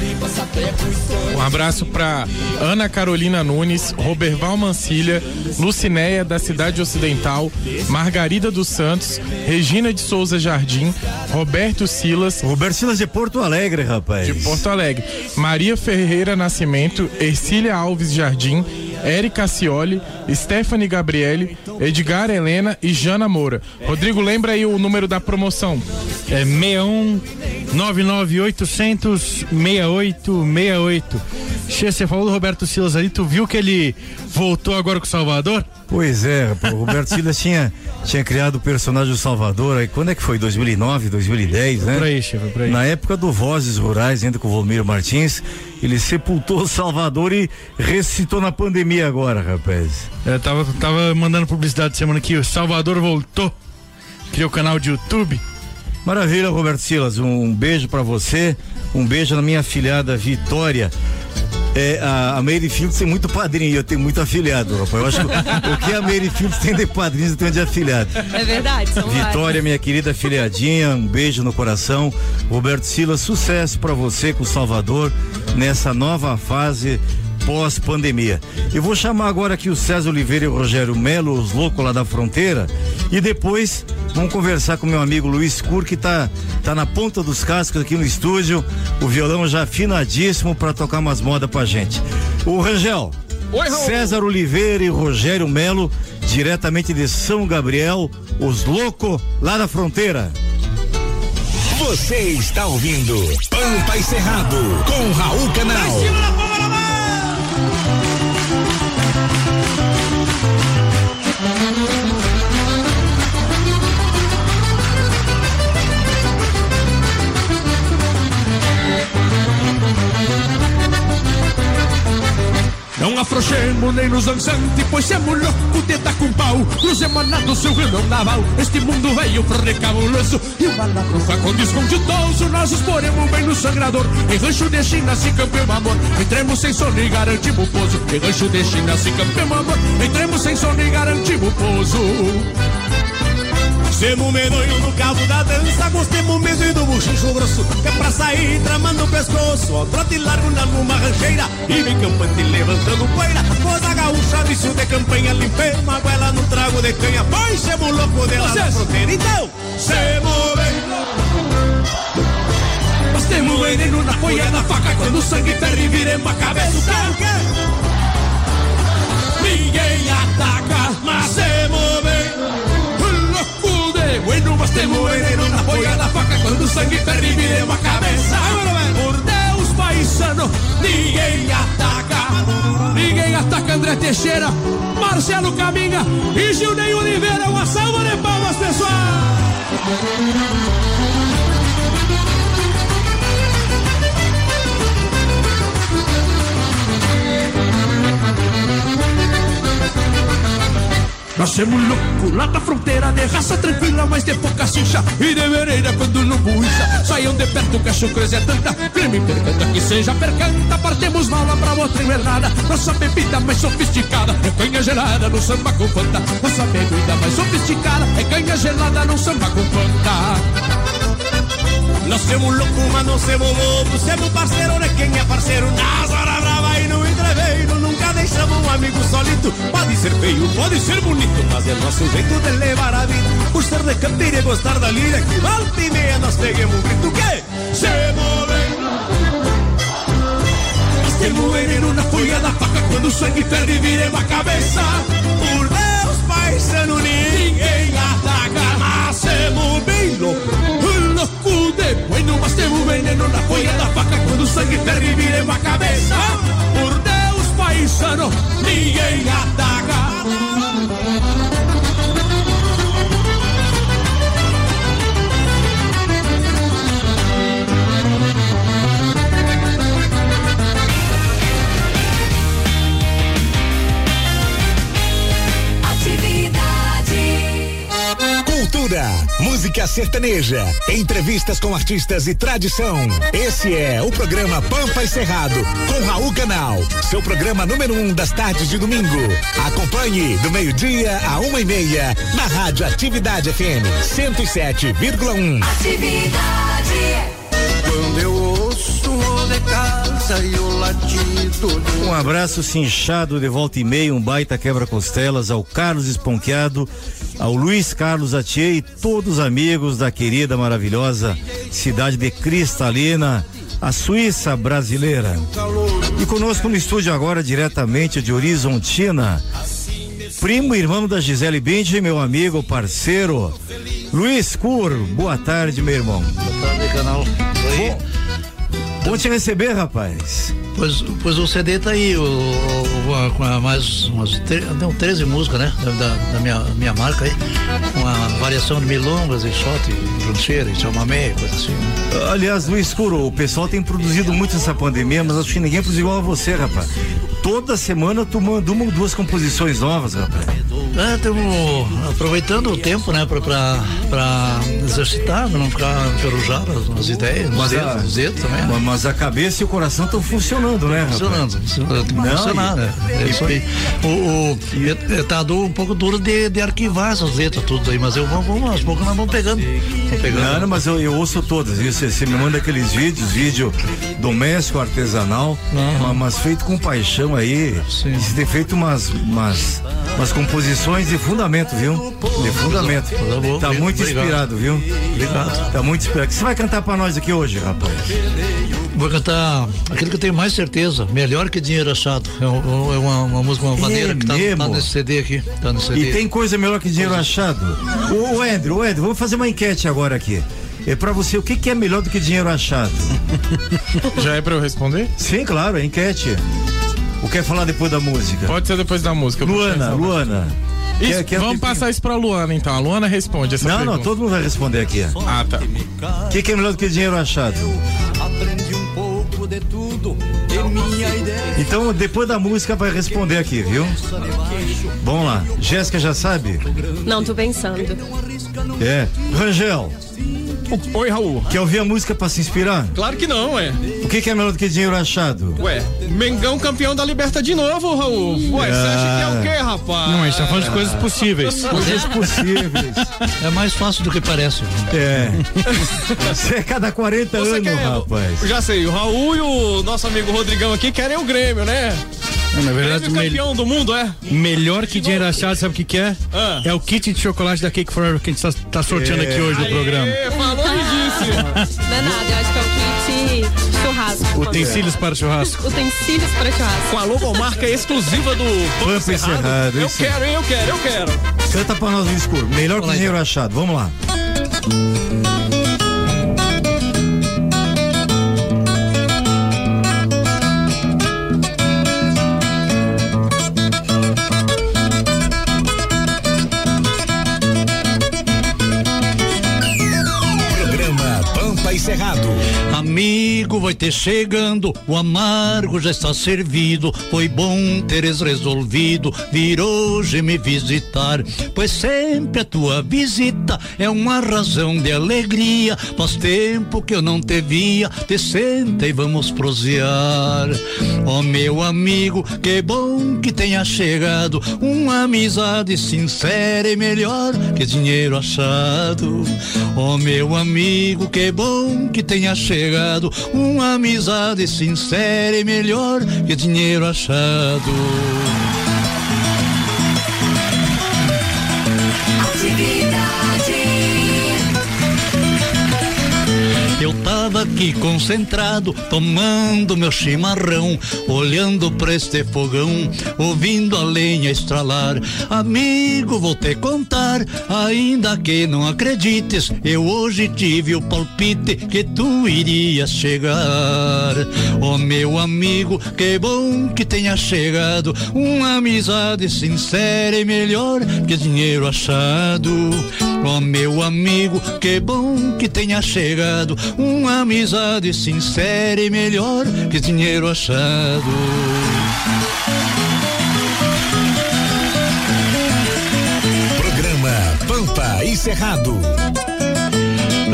Um abraço para Ana Carolina Nunes, Roberval Mancilha, Lucinéia da Cidade Ocidental, Margarida dos Santos, Regina de Souza Jardim, Roberto Silas. Roberto Silas de Porto Alegre, rapaz. De Porto Alegre. Maria Ferreira Nascimento, Ercília Alves Jardim, Érica Cioli, Stephanie Gabriele, Edgar Helena e Jana Moura. Rodrigo, lembra aí o número da promoção? É 61 99800 6868. Che, você falou do Roberto Silas ali, tu viu que ele voltou agora com o Salvador? Pois é, o Roberto Silas tinha, tinha criado o personagem do Salvador, aí quando é que foi? 2009, 2010, né? Por aí, chefe, por aí. Na época do Vozes Rurais, ainda com o Volmir Martins, ele sepultou o Salvador e ressuscitou na pandemia agora, rapaz. É, tava, tava mandando publicidade semana que o Salvador voltou. Criou o canal de YouTube. Maravilha, Roberto Silas. Um beijo pra você, um beijo na minha afilhada Vitória. É, a, a Mary Fields tem muito padrinho, eu tenho muito afiliado, rapaz. Eu acho que o que a Mary Fields tem de padrinhos, eu tenho de afiliado. É verdade, são Vitória, minha querida afiliadinha, um beijo no coração. Roberto Silas, sucesso pra você com o Salvador nessa nova fase pós-pandemia. Eu vou chamar agora aqui o César Oliveira e o Rogério Melo, os loucos lá da fronteira, e depois vamos conversar com meu amigo Luiz Cur, que tá, tá na ponta dos cascos aqui no estúdio, o violão já afinadíssimo para tocar umas modas pra gente. O Rangel. Oi, Raul. César Oliveira e Rogério Melo, diretamente de São Gabriel, os loucos lá da fronteira. Você está ouvindo Pampa e Cerrado com Raul Canal. Temo nem nos dançantes, pois semos louco de dar com pau. Nos emanados seu renão naval, este mundo veio precabuloso. E o malandro facão descontidoso, nós os poremos bem no sangrador. Em rancho de China se campeão amor, entremos sem sono e garantimos pouso. Em rancho de China se campeão amor, entremos sem sono e garantimos pouso. Semo medonho no cabo da dança, gostemos mesmo e do buchicho grosso. É pra sair tramando o pescoço, ó, trote largo na numa rancheira. E vem campante levantando poeira. Coisa gaúcha, vício de campanha, limpei uma goela no trago de canha. Pois semo louco de lá na fronteira. Então, semo bem Nós temos veneno na folha da faca, quando o sangue ferve viremos a cabeça. Ninguém ataca, mas bem louco mas temos veneno na folha da faca quando o sangue ferve viremos a cabeça. Por Deus, paisano, ninguém ataca. Ninguém ataca André Teixeira, Marcelo Caminha e Gilney Oliveira. Uma salva de palmas, pessoal! Nós somos louco lá da fronteira, de raça tranquila, mas de pouca cincha. E de vereira quando não bucha. Saiam de perto que a chucreza é tanta. Creme percanta que seja percanta. Partemos mala pra outra invernada. Nossa bebida mais sofisticada é canha gelada no samba com fanta. Nossa bebida mais sofisticada é canha gelada no samba com fanta. Nós somos louco, mas não somos bobo. Somos parceiro de quem é parceiro. Nas horas brava e no entreveiro. Nunca deixamos um amigo solito. Pode ser feio, pode ser bonito, mas é nosso jeito de levar a vida. Por ser de campeira e gostar da lira. Que volta e meia nós peguemos um grito. Que? Se bem. Nós temos veneno na folha da faca quando o sangue ferve viremos a cabeça. Por Deus, paisano, ninguém ataca. Mas semos bem louco louco de bueno, mas temos veneno na folha da faca quando o sangue ferve viremos música sertaneja, entrevistas com artistas e tradição. Esse é o programa Pampa e Cerrado, com Raul Canal, seu programa número um das tardes de domingo. Acompanhe do meio-dia a uma e meia na Rádio Atividade FM 107,1. Atividade. Quando eu ouço o de casa e o latido do Um abraço cinchado de volta e meia, um baita quebra-costelas ao Carlos Esponqueado, ao Luiz Carlos Atier e todos os amigos da querida, maravilhosa cidade de Cristalina, a Suíça brasileira. E conosco no estúdio agora, diretamente de Horizontina, primo e irmão da Gisele Bindi, meu amigo, parceiro, Luiz Cur. Boa tarde, meu irmão. Boa tarde, canal. Bom, bom te receber, rapaz. Pois, pois o CD tá aí, o, o- com a mais umas não, 13 músicas, né? Da, da minha, minha marca aí. Uma variação de milongas e shot, rancheira, chamamé, coisa assim. né? Aliás, Luiz Curo, o pessoal tem produzido muito nessa pandemia, mas acho que ninguém produziu igual a você, rapaz. Toda semana tu manda uma ou duas composições novas, rapaz. É, estamos aproveitando o tempo, né, pra, pra, pra exercitar, pra não ficar enferrujado as, as ideias, Mas os dedos, a- os dedos também. né? Mas- a cabeça e o coração estão funcionando, né, rapaz? Funcionando, funcionando, Não, funcionar, né? É isso aí. O, o, tá um pouco duro de, de arquivar essas letras, tudo aí, mas eu vou, vamos, aos poucos nós vamos pegando. Vamos pegando. Não, mas eu, eu ouço todas, viu? Você me manda aqueles vídeos, vídeo doméstico, artesanal, ma- mas feito com paixão aí. Você tem feito umas, umas, umas composições de fundamento, viu? De fundamento. Tá muito obrigado. inspirado, viu? Obrigado. Tá muito inspirado. O que você vai cantar pra nós aqui hoje, rapaz? Vou cantar aquilo que eu tenho mais certeza, melhor que dinheiro achado. É, é uma, uma música, uma maneira que tá, tá nesse CD aqui. Tá nesse CD. E tem coisa melhor que dinheiro achado? Ô, ô Andrew, ô Andrew, vamos fazer uma enquete agora aqui. É pra você, o que, que é melhor do que dinheiro achado? Já é pra eu responder? Sim, claro, é enquete. O quer falar depois da música? Pode ser depois da música. Luana. Luana. Isso, Quer- quer um vamos passar isso pra Luana então. A Luana responde essa Não, pergunta. não, todo mundo vai responder aqui. Ah, tá. O que, que é melhor do que dinheiro achado? de tudo e minha ideia. Então, depois da música, vai responder aqui, viu? Vamos lá. Jéssica já sabe? Não, tô pensando. É. Rangel. Oi, Raul. Quer ouvir a música pra se inspirar? Claro que não, é. O que, que é melhor do que dinheiro achado? Ué, Mengão campeão da Liberta de novo, Raul. Ué, você acha que é o quê, rapaz? Não, a gente tá falando de coisas possíveis. Coisas possíveis. É mais fácil do que parece. É. Você é cada 40 Você anos, quer- rapaz. Já sei, o Raul e o nosso amigo Rodrigão aqui querem o Grêmio, né? Na verdade, Grêmio campeão do mundo, é? Melhor que dinheiro achado, sabe o que, que é? Ah. É o kit de chocolate da Cake Forever que a gente tá, tá sorteando aqui hoje no programa. Aê, falou e disse. Não é nada, eu acho que é o kit churrasco. Utensílios para churrasco. Utensílios para churrasco. Com a logomarca exclusiva do Pampa Pampa Cerrado, Eu quero, hein? Eu quero, eu quero. Canta pra nós no escuro. Melhor que dinheiro achado. Vamos lá. Programa Amigo, vai ter chegando, o amargo já está servido. Foi bom teres resolvido vir hoje me visitar, pois sempre a tua visita é uma razão de alegria. Faz tempo que eu não te via, te senta e vamos prosear. Ó meu amigo, que bom que tenha chegado, uma amizade sincera e melhor que dinheiro achado. Ó meu amigo, que bom que tenha chegado uma amizade sincera e melhor que dinheiro achado. Eu tava aqui concentrado, tomando meu chimarrão, olhando pra este fogão, ouvindo a lenha estralar. Amigo, vou te contar, ainda que não acredites, eu hoje tive o palpite que tu irias chegar. Ó meu amigo, que bom que tenha chegado, uma amizade sincera e melhor que dinheiro achado. Ó meu amigo, que bom que tenha chegado uma amizade sincera e melhor que dinheiro achado. Pampa e Cerrado.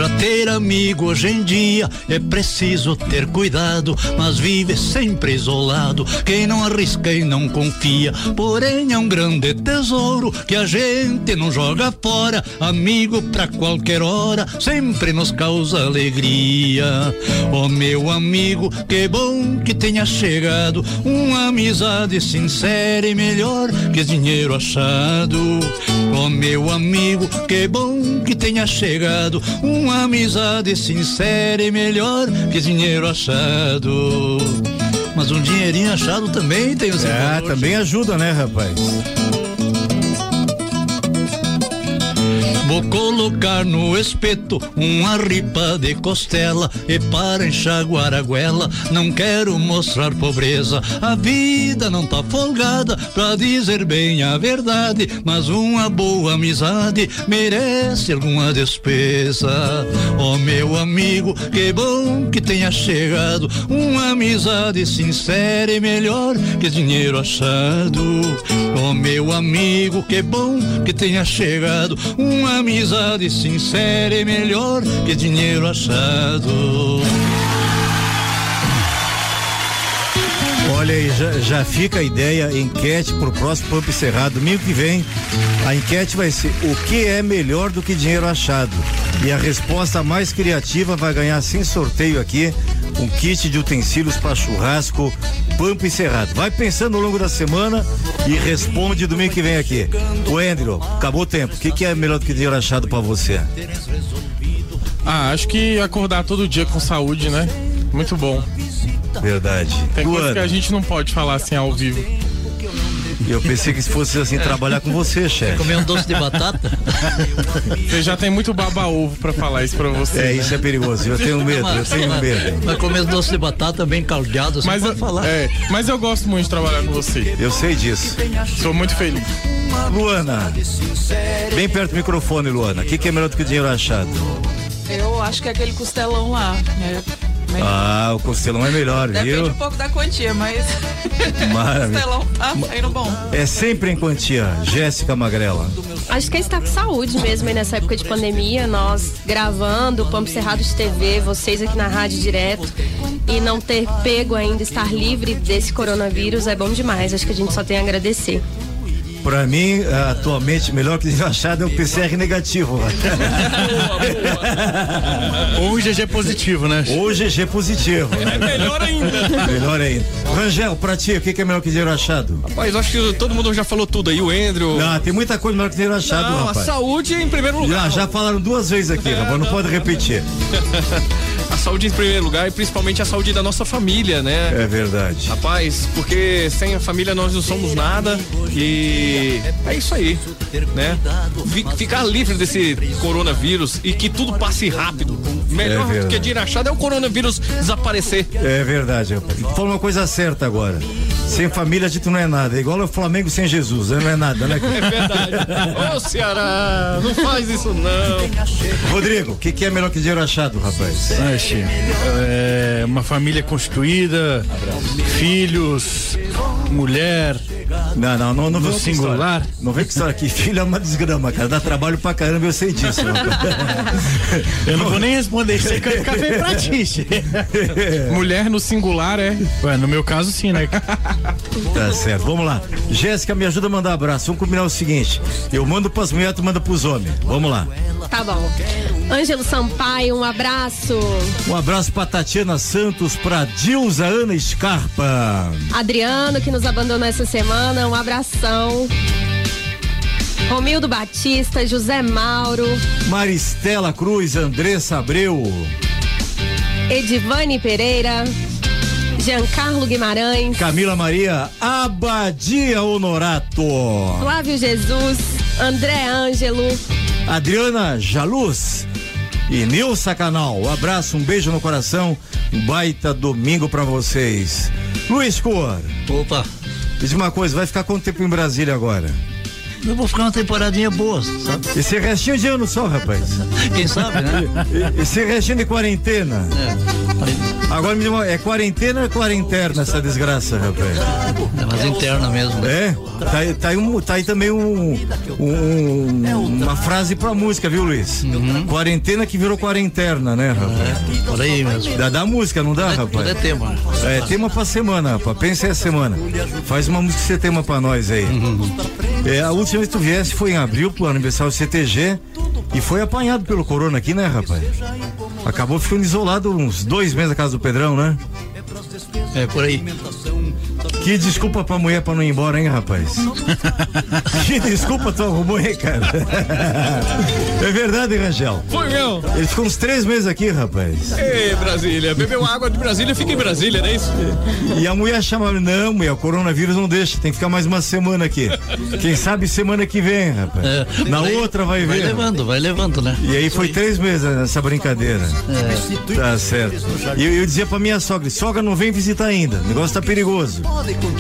Pra ter amigo hoje em dia é preciso ter cuidado, mas vive sempre isolado. Quem não arrisca e não confia, porém é um grande tesouro que a gente não joga fora. Amigo pra qualquer hora, sempre nos causa alegria. Ó meu amigo, que bom que tenha chegado uma amizade sincera e melhor que dinheiro achado. Ó meu amigo, que bom que tenha chegado uma amizade sincera e melhor que dinheiro achado. Mas um dinheirinho achado também tem o seu É, valor. também ajuda, né, rapaz? Vou colocar no espeto uma ripa de costela e para enxaguar a goela não quero mostrar pobreza. A vida não tá folgada pra dizer bem a verdade, mas uma boa amizade merece alguma despesa. Ó meu amigo, que bom que tenha chegado uma amizade sincera e melhor que dinheiro achado. Ó meu amigo, que bom que tenha chegado uma amizade sincera e melhor que dinheiro achado. Olha aí, já, já fica a ideia, enquete pro próximo Pampa Cerrado. Domingo que vem, a enquete vai ser o que é melhor do que dinheiro achado? E a resposta mais criativa vai ganhar sem sorteio aqui um kit de utensílios para churrasco Pampa Cerrado. Vai pensando ao longo da semana e responde domingo que vem aqui. O Andrew, acabou o tempo. O que, que é melhor do que dinheiro achado para você? Ah, acho que acordar todo dia com saúde, né? Muito bom. Verdade. Tem coisa Luana. que a gente não pode falar assim ao vivo. Eu pensei que se fosse assim trabalhar com você, chefe. Comer um doce de batata? Você já tem muito baba-ovo pra falar isso pra você. É, né? isso é perigoso. Eu tenho medo, eu tenho medo. Vai comer doce de batata bem caldeado, você Mas, pode eu- falar. é, mas eu gosto muito de trabalhar com você. Eu sei disso. Sou muito feliz. Luana, bem perto do microfone, Luana. O que, que é melhor do que dinheiro achado? Eu acho que é aquele costelão lá. né? Melhor. Ah, o costelão é melhor, Depende viu? um pouco da quantia, mas. Maravilha. Costelão tá saindo bom. É sempre em quantia, Jéssica Magrela. Acho que é estar com saúde mesmo aí nessa época de pandemia, nós gravando, Pampo Cerrado de TV, vocês aqui na rádio direto, e não ter pego ainda, estar livre desse coronavírus é bom demais. Acho que a gente só tem a agradecer. Pra mim, atualmente, melhor que achado é o PCR negativo. Ou o GG positivo, né? Ou o GG positivo. É melhor ainda. melhor ainda. Rangel, pra ti, o que, que é melhor que dinheiro achado? Rapaz, eu acho que todo mundo já falou tudo aí, o Andrew. Não, tem muita coisa melhor que dinheiro achado, Não, rapaz. a saúde em primeiro lugar. Já, já falaram duas vezes aqui, É, rapaz, não pode repetir. a saúde em primeiro lugar e principalmente a saúde da nossa família, né? É verdade. Rapaz, porque sem a família nós não somos nada e é isso aí, né? Ficar livre desse coronavírus e que tudo passe rápido. Melhor É do que dinheiro achado é o coronavírus desaparecer. É verdade, rapaz. Fala uma coisa certa agora. Sem família a gente não é nada. É igual o Flamengo sem Jesus, né? não é nada, né? É verdade. Ô Ceará, não faz isso não. Rodrigo, o que, que é melhor que dinheiro achado, rapaz? Oxe, é uma família constituída, filhos, mulher. Não, não, não, não No vem com singular. história. Não vem com história aqui. Filho é uma desgrama, cara. Dá trabalho pra caramba, eu sei disso. Eu não vou nem responder isso aí que vai ficar feio pra ti. Mulher no singular é. Ué, no meu caso sim, né? Tá certo, vamos lá. Jéssica, me ajuda a mandar abraço. Vamos combinar o seguinte: eu mando pras mulheres, tu manda pros homens. Vamos lá. Tá bom. Ângelo Sampaio, um abraço. Um abraço pra Tatiana Santos, pra Dilza Ana Scarpa. Adriano, que nos abandonou essa semana, um abração. Romildo Batista, José Mauro, Maristela Cruz, Andressa Abreu. Edivane Pereira, Giancarlo Guimarães, Camila Maria Abadia Honorato. Flávio Jesus, André Ângelo, Adriana Jaluz e Nilson Canal. Um abraço, um beijo no coração. Um baita domingo pra vocês. Luiz Cor. Opa. Diz uma coisa, vai ficar quanto tempo em Brasília agora? Eu vou ficar uma temporadinha boa, sabe? Esse restinho de ano só, rapaz. Quem sabe, né? Esse restinho de quarentena. Agora me diz uma, é quarentena ou é quarentena essa desgraça, rapaz? É mais interna mesmo. né? É? Tá, aí- tá aí, um, tá aí também um, um- uma frase pra música, viu, Luiz? Quarentena que virou quarentena, né, rapaz? Por aí mesmo. Dá, dá música, não dá, rapaz? Tudo é tema. É, tema pra semana, rapaz. Pensa essa semana. Faz uma música que você tema pra nós aí. É, a última vez que viesse foi em abril pro aniversário do CTG e foi apanhado pelo corona aqui, né, rapaz? Acabou ficando isolado uns dois meses na casa do Pedrão, né? É, por aí. Que desculpa pra mulher pra não ir embora, hein, rapaz? que desculpa tu arrumou, hein, cara? é verdade, Rangel. Foi meu. Ele ficou uns três meses aqui, rapaz. Ei, Brasília, bebeu água de Brasília, fica em Brasília, não é isso? E a mulher chama, não, mulher, o coronavírus não deixa, tem que ficar mais uma semana aqui. Quem sabe semana que vem, rapaz. É, Na vai- outra vai Vai ver. levando, vai levando, né? E aí foi três meses nessa brincadeira. É. Tá certo. E eu, eu dizia pra minha sogra, sogra não vem visitar ainda, o negócio tá perigoso.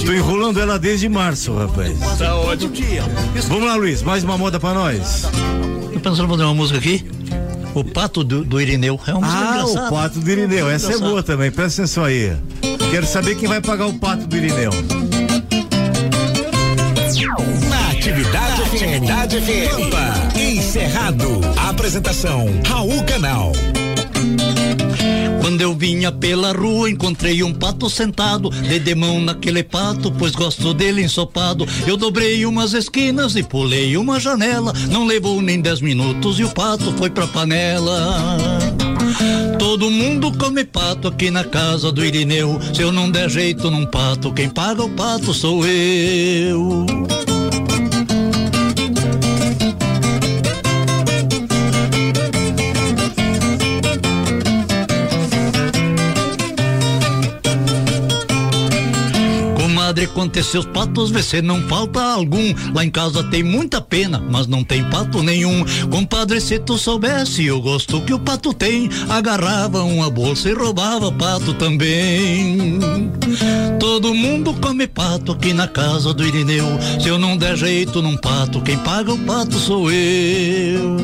Tô enrolando ela desde março, rapaz. Tá ótimo. Vamos lá, Luiz, mais uma moda pra nós. Tô pensando em fazer uma música aqui. O Pato do, do Irineu. É uma música Ah, engraçada. o pato do Irineu, essa é boa também, presta atenção aí. Quero saber quem vai pagar o pato do Irineu. Na Atividade Atividade FM. Opa, encerrado. Apresentação, Raul Canal. Quando eu vinha pela rua, encontrei um pato sentado, dei de mão naquele pato, pois gosto dele ensopado. Eu dobrei umas esquinas e pulei uma janela, não levou nem dez minutos e o pato foi pra panela. Todo mundo come pato aqui na casa do Irineu. Se eu não der jeito num pato, quem paga o pato sou eu. Comadre, conte seus patos, se não falta algum. Lá em casa tem muita pena, mas não tem pato nenhum. Compadre, se tu soubesse o gosto que o pato tem, agarrava uma bolsa e roubava pato também. Todo mundo come pato aqui na casa do Irineu. Se eu não der jeito num pato, quem paga o pato sou eu.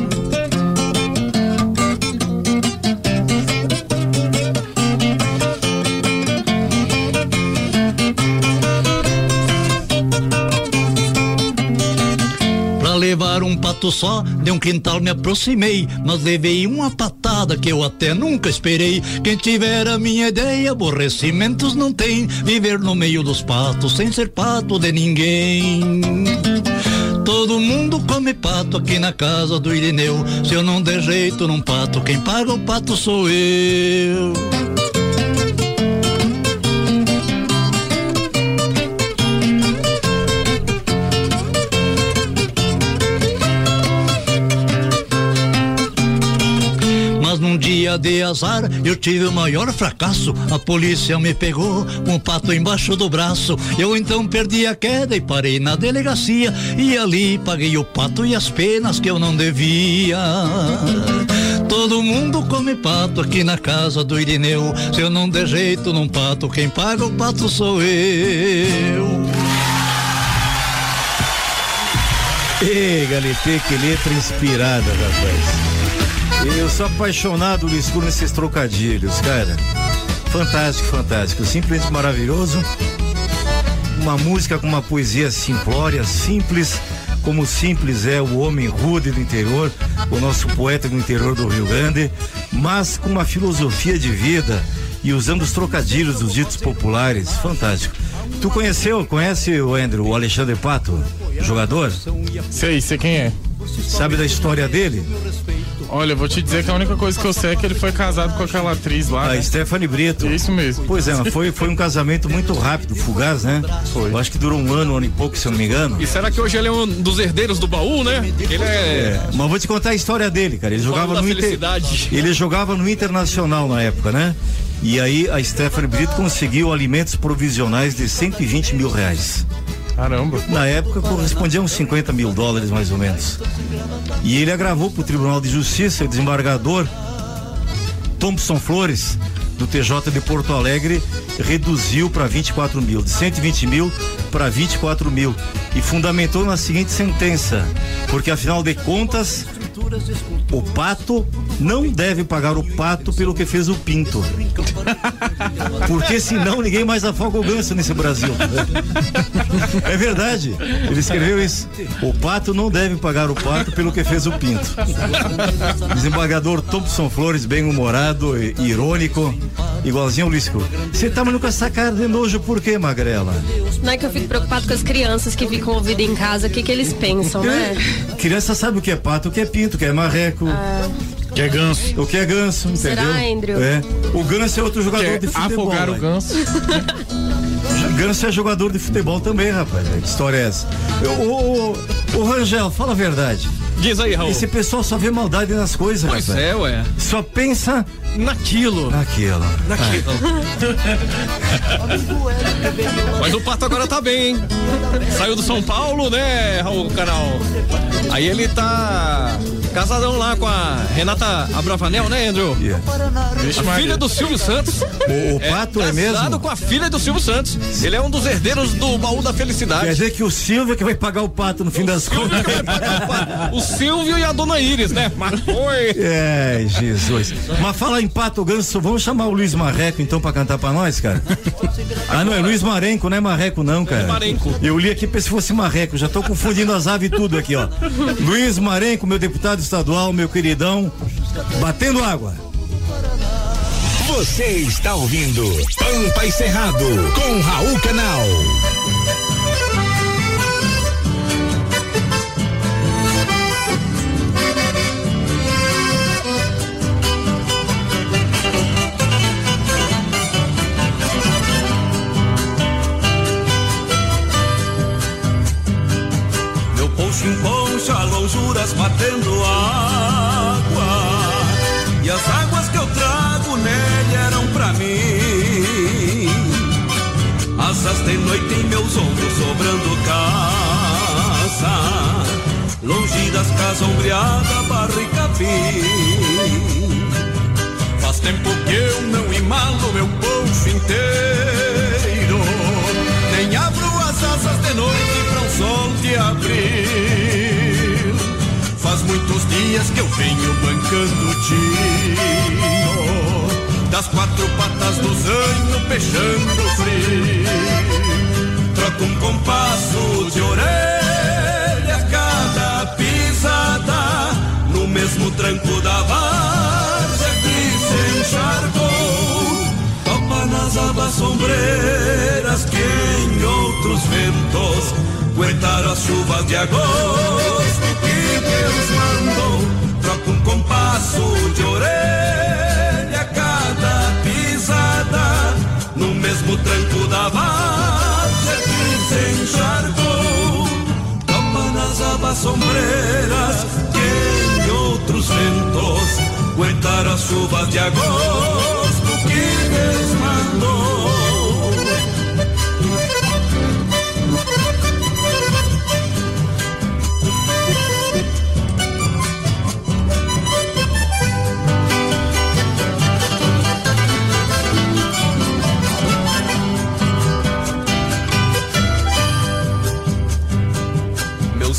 Pato só, de um quintal me aproximei, mas levei uma patada que eu até nunca esperei. Quem tiver a minha ideia, aborrecimentos não tem. Viver no meio dos patos sem ser pato de ninguém. Todo mundo come pato aqui na casa do Irineu. Se eu não der jeito num pato, quem paga o pato sou eu. Dia de azar eu tive o maior fracasso. A polícia me pegou com o pato embaixo do braço. Eu então perdi a queda e parei na delegacia. E ali paguei o pato e as penas que eu não devia. Todo mundo come pato aqui na casa do Irineu. Se eu não der jeito num pato, quem paga o pato sou eu. Ei, Galetê, que letra inspirada, rapaz. Eu sou apaixonado, Luiz, por esses trocadilhos, cara. Fantástico, fantástico. Simplesmente maravilhoso. Uma música com uma poesia simplória, simples, como simples é o homem rude do interior, o nosso poeta do interior do Rio Grande, mas com uma filosofia de vida e usando os trocadilhos dos ditos populares. Fantástico. Tu conheceu, conhece o Andrew, o Alexandre Pato, jogador? Sei, sei quem é. Sabe da história dele? Olha, eu vou te dizer que a única coisa que eu sei é que ele foi casado com aquela atriz lá. A né? Stephanie Brito. Isso mesmo. Pois é, mas foi, foi um casamento muito rápido, fugaz, né? Foi. Eu acho que durou um ano, um ano e pouco, se eu não me engano. E será que hoje ele é um dos herdeiros do baú, né? Ele é. É, mas vou te contar a história dele, cara. Ele jogava no Inter... Ele jogava no Internacional na época, né? E aí a Stephanie Brito conseguiu alimentos provisionais de 120 mil reais. Caramba. Na época correspondia uns 50 mil dólares mais ou menos. E ele agravou para o Tribunal de Justiça, o desembargador Thompson Flores, do TJ de Porto Alegre, reduziu para 24 mil, de 120 mil para 24 mil. E fundamentou na seguinte sentença: porque afinal de contas, o pato não deve pagar o pato pelo que fez o pinto. Porque senão ninguém mais afoga o ganso nesse Brasil. É verdade. Ele escreveu isso. O pato não deve pagar o pato pelo que fez o pinto. Desembargador Thompson Flores, bem humorado, e- irônico, igualzinho ao Luiz Cruz. Você tá com essa cara de nojo por quê, Magrela? Não é que eu fico preocupado com as crianças que ficam ouvindo em casa, o que, que eles pensam, né? Criança sabe o que é pato, o que é pinto, que é marreco. Que é ganso. O que é ganso, Será, entendeu? Andrew? É. O ganso é outro jogador Quer de futebol. afogar o ganso. Ganso é jogador de futebol também, rapaz. Que história é essa? O, o, o Rangel, fala a verdade. Diz aí, Raul. Esse pessoal só vê maldade nas coisas, Pois rapaz. é, ué. Só pensa Naquilo. naquilo. Naquilo. Mas o Pato agora tá bem, hein? Saiu do São Paulo, né, Raul Canal? Aí ele tá casadão lá com a Renata Abravanel, né, Andrew? Vixe, A filha do Silvio Santos. O, o Pato é, mesmo? Casado com a filha do Silvio Santos. Ele é um dos herdeiros do baú da Quer felicidade. dizer que o Silvio é que vai pagar o pato no fim das contas. O Silvio e a dona Iris, né? Mas foi. É, Jesus. Mas fala em pato ganso, vamos chamar o Luiz Marreco então pra cantar pra nós, cara? Ah, não, é Luiz Marenco, não é Marreco não, cara. Marenco. Eu li aqui pra se fosse Marreco, já tô confundindo as aves tudo aqui, ó. Luiz Marenco, meu deputado estadual, meu queridão, batendo água. Você está ouvindo Pampa e Cerrado com Raul Canal. Meu poncho em poncha, lonjuras batendo água. E as águas que eu trago nele eram pra mim. Asas de noite em meus ombros, sobrando casa. Longe das casas ombreada, barra e capim. Faz tempo que eu não imalo meu poncho inteiro. Nem abro as asas de noite para um sol de abril muitos dias que eu venho bancando tiro Das quatro patas do zanho peixando frio. Troco um compasso de orelha a cada pisada. No mesmo tranco da várzea que se encharcou. Topa nas abas sombreiras que em outros ventos aguentar as chuvas de agosto que Deus mandou. Troca um compasso de orelha a cada pisada, no mesmo tranco da várzea que se encharcou. Topa nas abas sombreras que em outros ventos aguentar as chuvas de agosto que Deus mandou.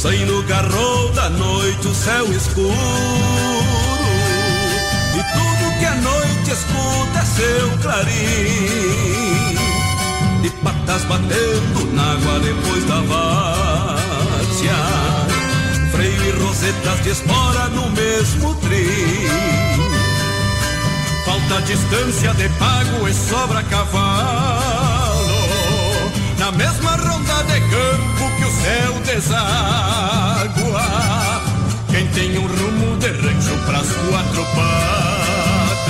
Meu zaino garrou da noite o céu escuro. E tudo que a noite escuta é seu clarim. De patas batendo na água depois da várzea. Freio e rosetas de espora no mesmo trim. Falta distância de pago e sobra cavalo mesma ronda de campo que o céu deságua. Quem tem um rumo de rancho pras quatro patas,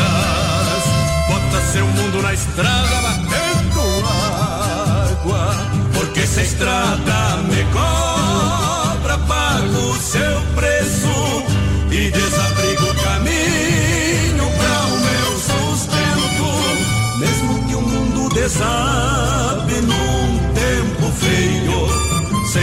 bota seu mundo na estrada batendo água. Porque se a estrada me cobra, pago seu preço e desabrigo o caminho para o meu sustento. Mesmo que o mundo desabe feio,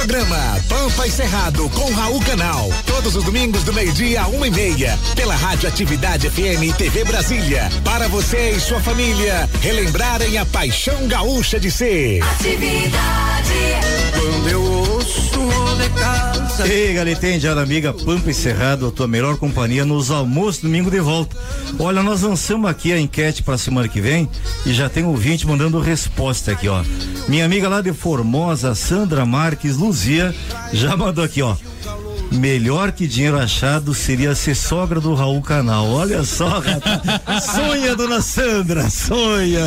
Programa Pampa e Cerrado com Raul Canal. Todos os domingos do meio-dia a uma e meia. Pela Rádio Atividade FM e TV Brasília. Para você e sua família relembrarem a paixão gaúcha de ser. Quando eu casa. Ei, galera, indiada amiga Pampa e Cerrado, a tua melhor companhia nos almoços domingo de volta. Olha, nós lançamos aqui a enquete para semana que vem e já tem ouvinte mandando resposta aqui, ó. Minha amiga lá de Formosa, Sandra Marques Luzia, já mandou aqui, ó. Melhor que dinheiro achado seria ser sogra do Raul Canal. Olha só, rapaz. sonha, dona Sandra, sonha.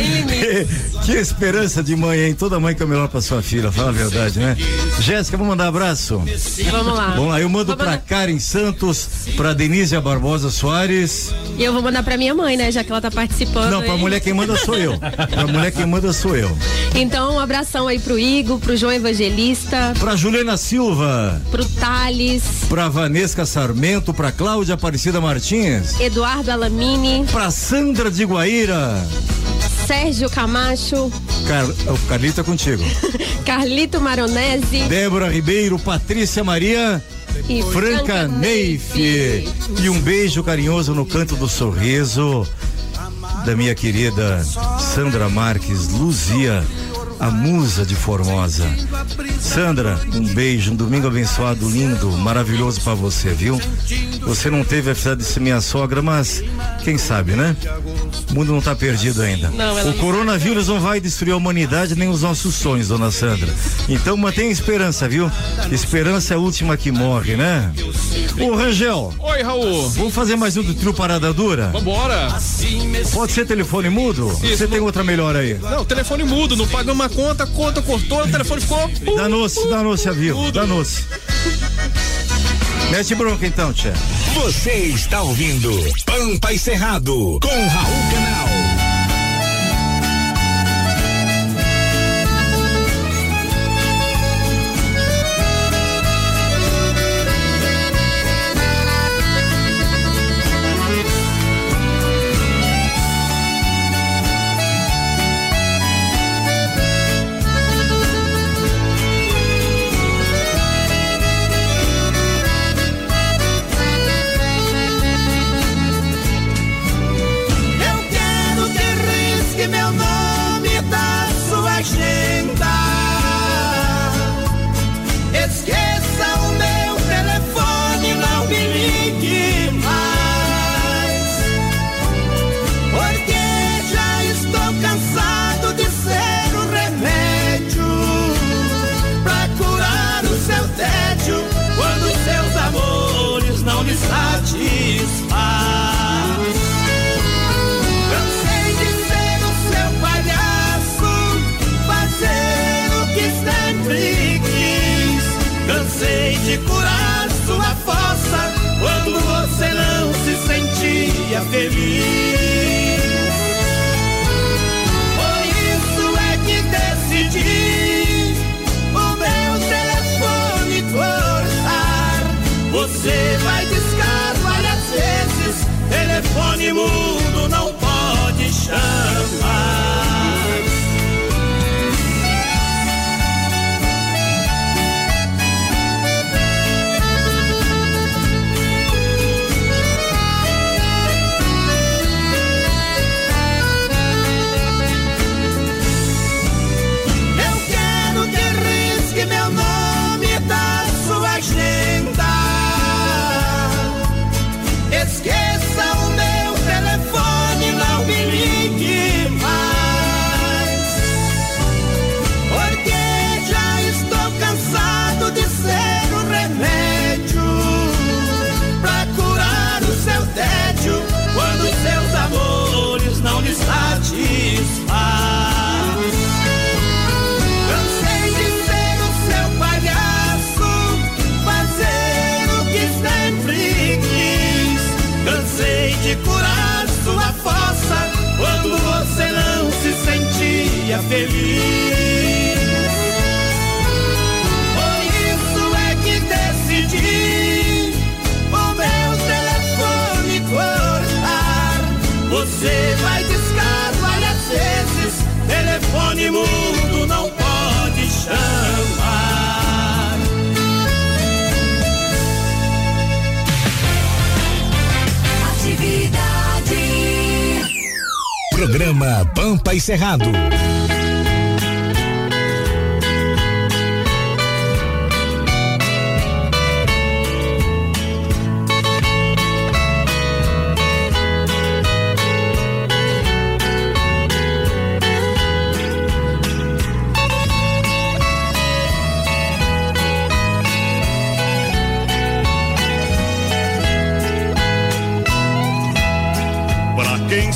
Limite. Que esperança de mãe, hein? Toda mãe que é melhor pra sua filha, fala a verdade, né? Jéssica, vamos mandar abraço? Vamos lá. Vamos lá, eu mando Vou pra mandar- Karen Santos, pra Denise Barbosa Soares. E eu vou mandar pra minha mãe, né? Já que ela tá participando. Não, pra aí. mulher quem manda sou eu. Pra mulher quem manda sou eu. Então, um abração aí pro Igor, pro João Evangelista, Pra Juliana Silva, pro Thales, pra Vanesca Sarmento, pra Cláudia Aparecida Martins, Eduardo Alamini, pra Sandra de Guaíra. Sérgio Camacho, Car... O Carlito é contigo. Carlito Maronese Débora Ribeiro, Patrícia Maria. e Franca Neif. E um beijo carinhoso no canto do sorriso da minha querida Sandra Marques Luzia, a musa de Formosa. Sandra, um beijo, um domingo abençoado, lindo, maravilhoso pra você, viu? Você não teve a felicidade de ser minha sogra, mas quem sabe, né? O mundo não tá perdido ainda. Não, o não coronavírus não vai destruir a humanidade nem os nossos sonhos, dona Sandra. Então mantenha esperança, viu? Esperança é a última que morre, né? Ô Rangel. Oi, Raul. Vamos fazer mais um do trio Parada Dura? Vambora. Pode ser telefone mudo? Você tem outra melhor aí? Não, telefone mudo, não pagamos uma conta, a conta cortou, o telefone ficou. Danou-se, danou-se a danou-se. Mete bronca então, tia. Você está ouvindo Pampa e Cerrado com Raul Canal. feliz. Por isso é que decidi o meu telefone cortar. Você vai discar várias vezes, telefone mudo não pode chamar. Atividade. Programa Pampa e Cerrado.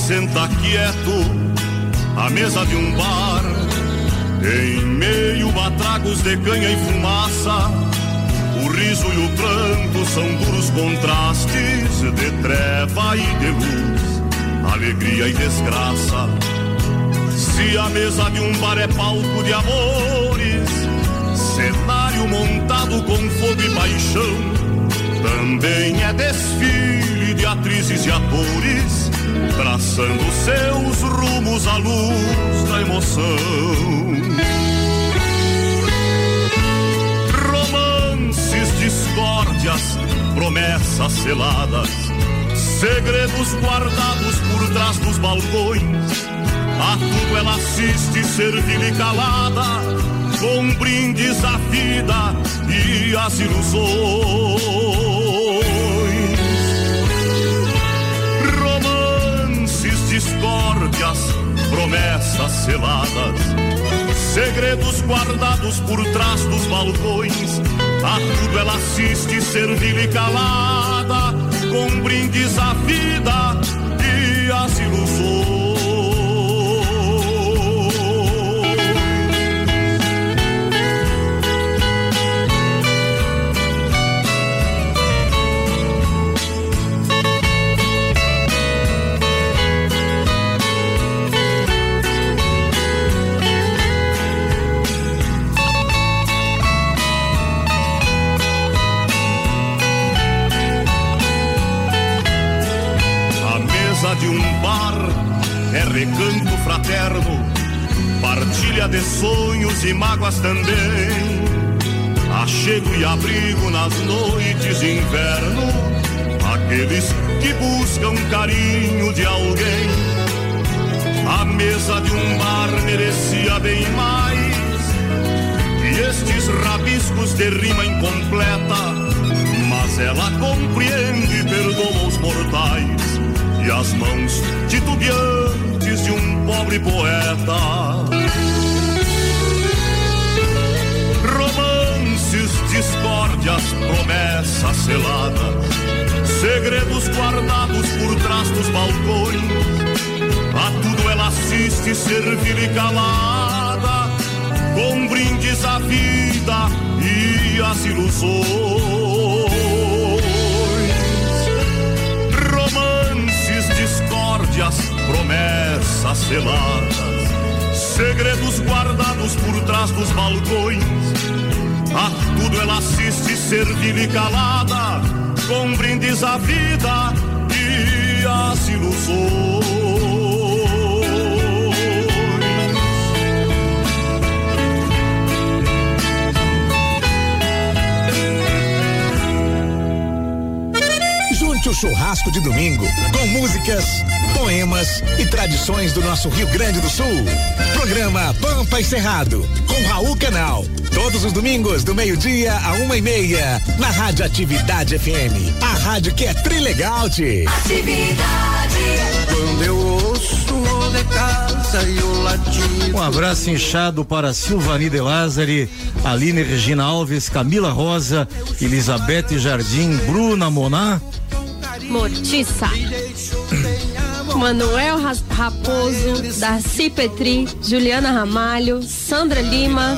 Senta quieto à mesa de um bar, em meio a tragos de canha e fumaça, o riso e o pranto são duros contrastes de treva e de luz, alegria e desgraça. Se a mesa de um bar é palco de amores, cenário montado com fogo e paixão, também é desfile de atrizes e atores, traçando seus rumos à luz da emoção. Romances, discórdias, promessas seladas, segredos guardados por trás dos balcões. A tudo ela assiste, servil e calada, com brindes à vida e às ilusões. Discórdias, promessas seladas, segredos guardados por trás dos balcões. A tudo ela assiste, servil e calada, com brindes à vida e às ilusões. Partilha de sonhos e mágoas também. Achego e abrigo nas noites de inverno, aqueles que buscam carinho de alguém. A mesa de um bar merecia bem mais que estes rabiscos de rima incompleta, mas ela compreende e perdoa os mortais e as mãos titubeantes de um pobre poeta. Discórdias, promessas seladas, segredos guardados por trás dos balcões. A tudo ela assiste, servil e calada, com brindes à vida e às ilusões. Romances, discórdias, promessas seladas, segredos guardados por trás dos balcões. A tudo ela assiste, servil e calada, com brindes à vida e às ilusões. O churrasco de domingo com músicas, poemas e tradições do nosso Rio Grande do Sul. Programa Pampa e Cerrado com Raul Canal. Todos os domingos do meio-dia a uma e meia na Rádio Atividade FM. A rádio que é trilegal, tchê. Quando eu ouço o de casa e o latido. Um abraço inchado para Silvani de Lázari, Aline Regina Alves, Camila Rosa, Elizabeth Jardim, Bruna Moná. Mortiça. Manuel Ra- Raposo, Darcy Petri, Juliana Ramalho, Sandra Lima,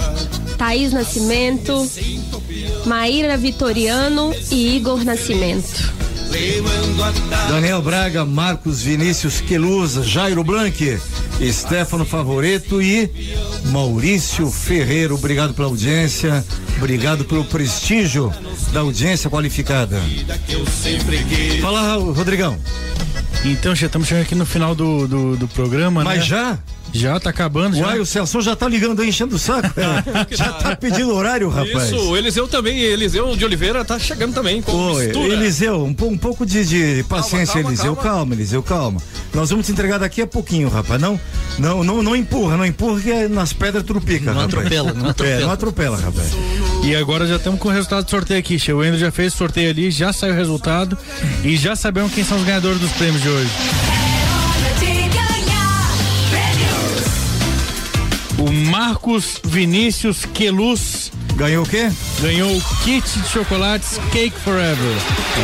Thaís Nascimento, Maíra Vitoriano e Igor Nascimento. Daniel Braga, Marcos Vinícius Queluza, Jairo Blanque, Stefano Favoreto e Maurício Ferreira. Obrigado pela audiência, obrigado pelo prestígio da audiência qualificada. Fala, Rodrigão. Então, já estamos chegando aqui no final do, do, do programa, Mas né? já? Já tá acabando, já. Uai, o Celso já tá ligando aí, enchendo o saco. É, já tá pedindo horário, rapaz. Isso, o Eliseu também, Eliseu de Oliveira tá chegando também com Oi, mistura. Eliseu, um, um pouco de, de paciência, calma, Eliseu. calma. Calma. Eliseu, calma. Nós vamos te entregar daqui a pouquinho, rapaz. Não, não, não, não empurra, não empurra que é nas pedras trupica, Não rapaz. atropela, não atropela. É, não atropela, rapaz. E agora já estamos com o resultado do sorteio aqui. Che. O Endo já fez o sorteio ali, já saiu o resultado e já sabemos quem são os ganhadores dos prêmios de hoje. Marcos Vinícius Queluz ganhou o quê? Ganhou o kit de chocolates Cake Forever.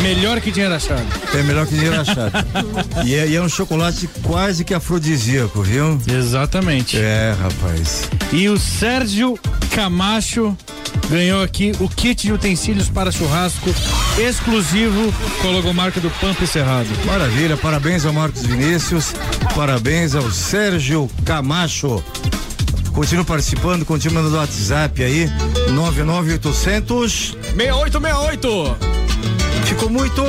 Melhor que dinheiro achado. É melhor que dinheiro achado. e, é, e é um chocolate quase que afrodisíaco, viu? Exatamente. É, rapaz. E o Sérgio Camacho ganhou aqui o kit de utensílios para churrasco exclusivo com a logomarca do Pampa Cerrado. Maravilha, parabéns ao Marcos Vinícius, parabéns ao Sérgio Camacho. Continua participando, continua mandando WhatsApp aí, 99800 6868. Ficou muito.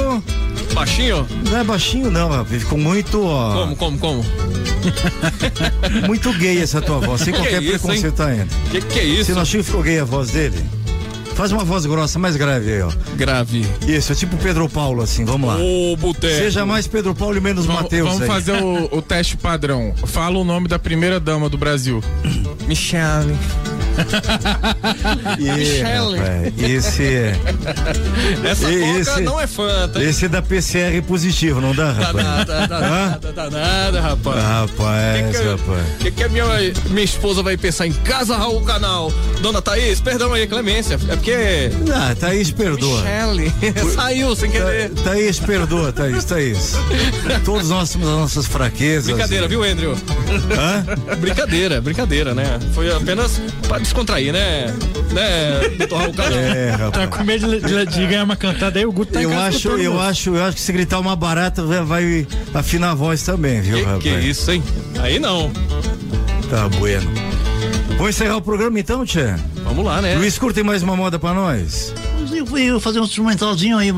Baixinho? Não é baixinho, não, rapaz. Ficou muito. Ó, Como, como, como? muito gay essa tua voz, sem Que qualquer isso, preconceito ainda. Que que é isso? Você não achou que ficou gay a voz dele? Faz uma voz grossa, mais grave aí, ó. Grave. Isso, é tipo Pedro Paulo, assim, vamos lá. Ô, boteco. Seja mais Pedro Paulo e menos Matheus. vamos aí. fazer o, o teste padrão. Fala o nome da primeira dama do Brasil. Michelle. Michele. esse. Essa esse, não é fanta. hein? Esse é da PCR positivo, não dá, Dá rapaz? nada, dá Hã? nada, dá nada, rapaz. Rapaz, que, que, rapaz. que, que a minha, minha esposa vai pensar em casa, Raul Canal? Dona Thaís, perdão aí, Clemência. É porque. Ah, Thaís, perdoa. Michele. Saiu sem querer. Tha- Thaís, perdoa, Thaís, Thaís. Todos nós temos as nossas fraquezas. Brincadeira, viu, Andrew? Hã? Brincadeira, brincadeira, né? Foi apenas pra descontrair, né? Né, doutor Raul Canal? É, rapaz. Tá com medo de, de- de ganhar uma cantada aí, o Guto tá Eu acho, eu acho, eu acho que se gritar uma barata vai, afinar a voz também, viu, rapaz? Que isso, hein? Aí não. Tá bueno. Vamos encerrar o programa então, Tchê? Vamos lá, né? Luiz, curtem mais uma moda pra nós? Eu fui fazer um instrumentalzinho aí,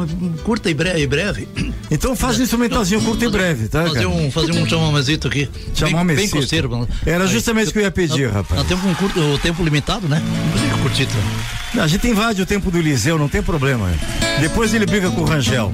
curta e breve. E breve. Então faz um instrumentalzinho curto e breve, tá? Fazer cara? um, fazer um chamamazito aqui. Chamamecito. Bem, bem coceiro. Era Aí, justamente o que eu ia pedir, rapaz. Nós temos um curto, o tempo limitado, né? Não. Não, a gente invade o tempo do Eliseu, não tem problema. Depois ele briga com o Rangel.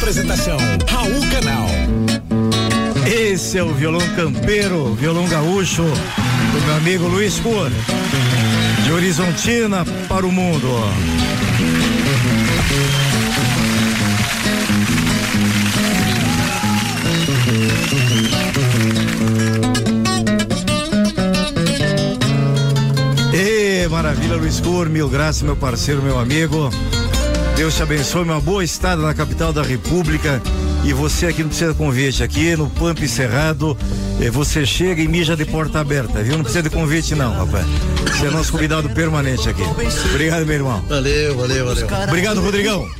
Apresentação Raul Canal. Esse é o violão campeiro, violão gaúcho, do meu amigo Luiz Cor. De Horizontina para o mundo. Ê, maravilha, Luiz Cor, mil graças, meu parceiro, meu amigo. Deus te abençoe, uma boa estada na capital da República. E você aqui não precisa de convite, aqui no Pampa Cerrado, eh, você chega e mija de porta aberta, viu? Não precisa de convite não, rapaz. Você é nosso convidado permanente aqui. Obrigado, meu irmão. Valeu, valeu, valeu. Obrigado, Rodrigão.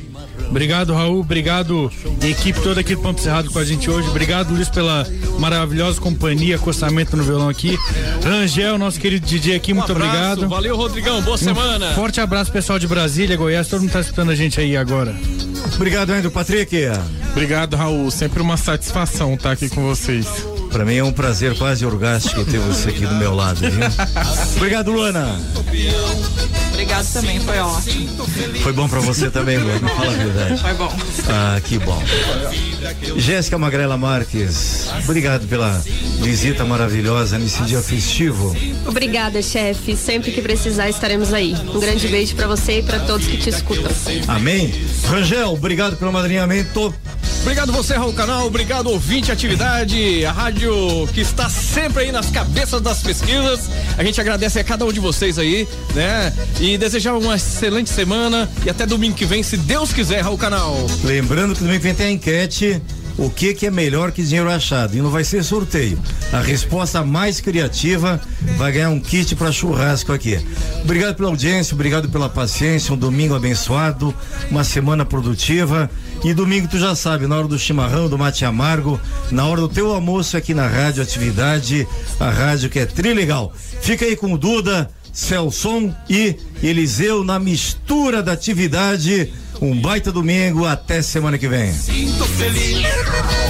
Obrigado, Raul. Obrigado, equipe toda aqui do Pampo Cerrado com a gente hoje. Obrigado, Luiz, pela maravilhosa companhia, acostamento no violão aqui. Rangel, nosso querido DJ aqui, muito abraço, obrigado. Valeu, Rodrigão. Boa semana. Um forte abraço, pessoal de Brasília, Goiás. Todo mundo tá escutando a gente aí agora. Obrigado, Andrew Patrick. Obrigado, Raul. Sempre uma satisfação estar aqui com vocês. Pra mim é um prazer quase orgástico ter você aqui do meu lado, viu? Obrigado, Luana. Obrigado também, foi ótimo. Foi bom pra você também, Luana? Fala a verdade. Foi bom. Ah, que bom. Jéssica Magrela Marques, obrigado pela visita maravilhosa nesse dia festivo. Obrigada, chefe. Sempre que precisar estaremos aí. Um grande beijo pra você e pra todos que te escutam. Amém? Rangel, obrigado pelo madrinhamento. Obrigado você, Raul Canal. Obrigado, ouvinte Atividade, a rádio que está sempre aí nas cabeças das pesquisas. A gente agradece a cada um de vocês aí, né? E desejar uma excelente semana e até domingo que vem, se Deus quiser, Raul Canal. Lembrando que domingo que vem tem a enquete. O que que é melhor que dinheiro achado? E não vai ser sorteio. A resposta mais criativa vai ganhar um kit para churrasco aqui. Obrigado pela audiência, obrigado pela paciência. Um domingo abençoado, uma semana produtiva. E domingo tu já sabe, na hora do chimarrão, do mate amargo, na hora do teu almoço aqui na Rádio Atividade, a rádio que é trilegal. Fica aí com o Duda, Celson e Eliseu na mistura da atividade. Um baita domingo, até semana que vem.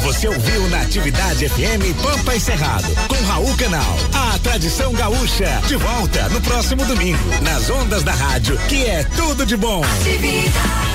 Você ouviu na Atividade FM Pampa e Cerrado, com Raul Canal. A tradição gaúcha, de volta no próximo domingo, nas ondas da rádio, que é tudo de bom. Atividade.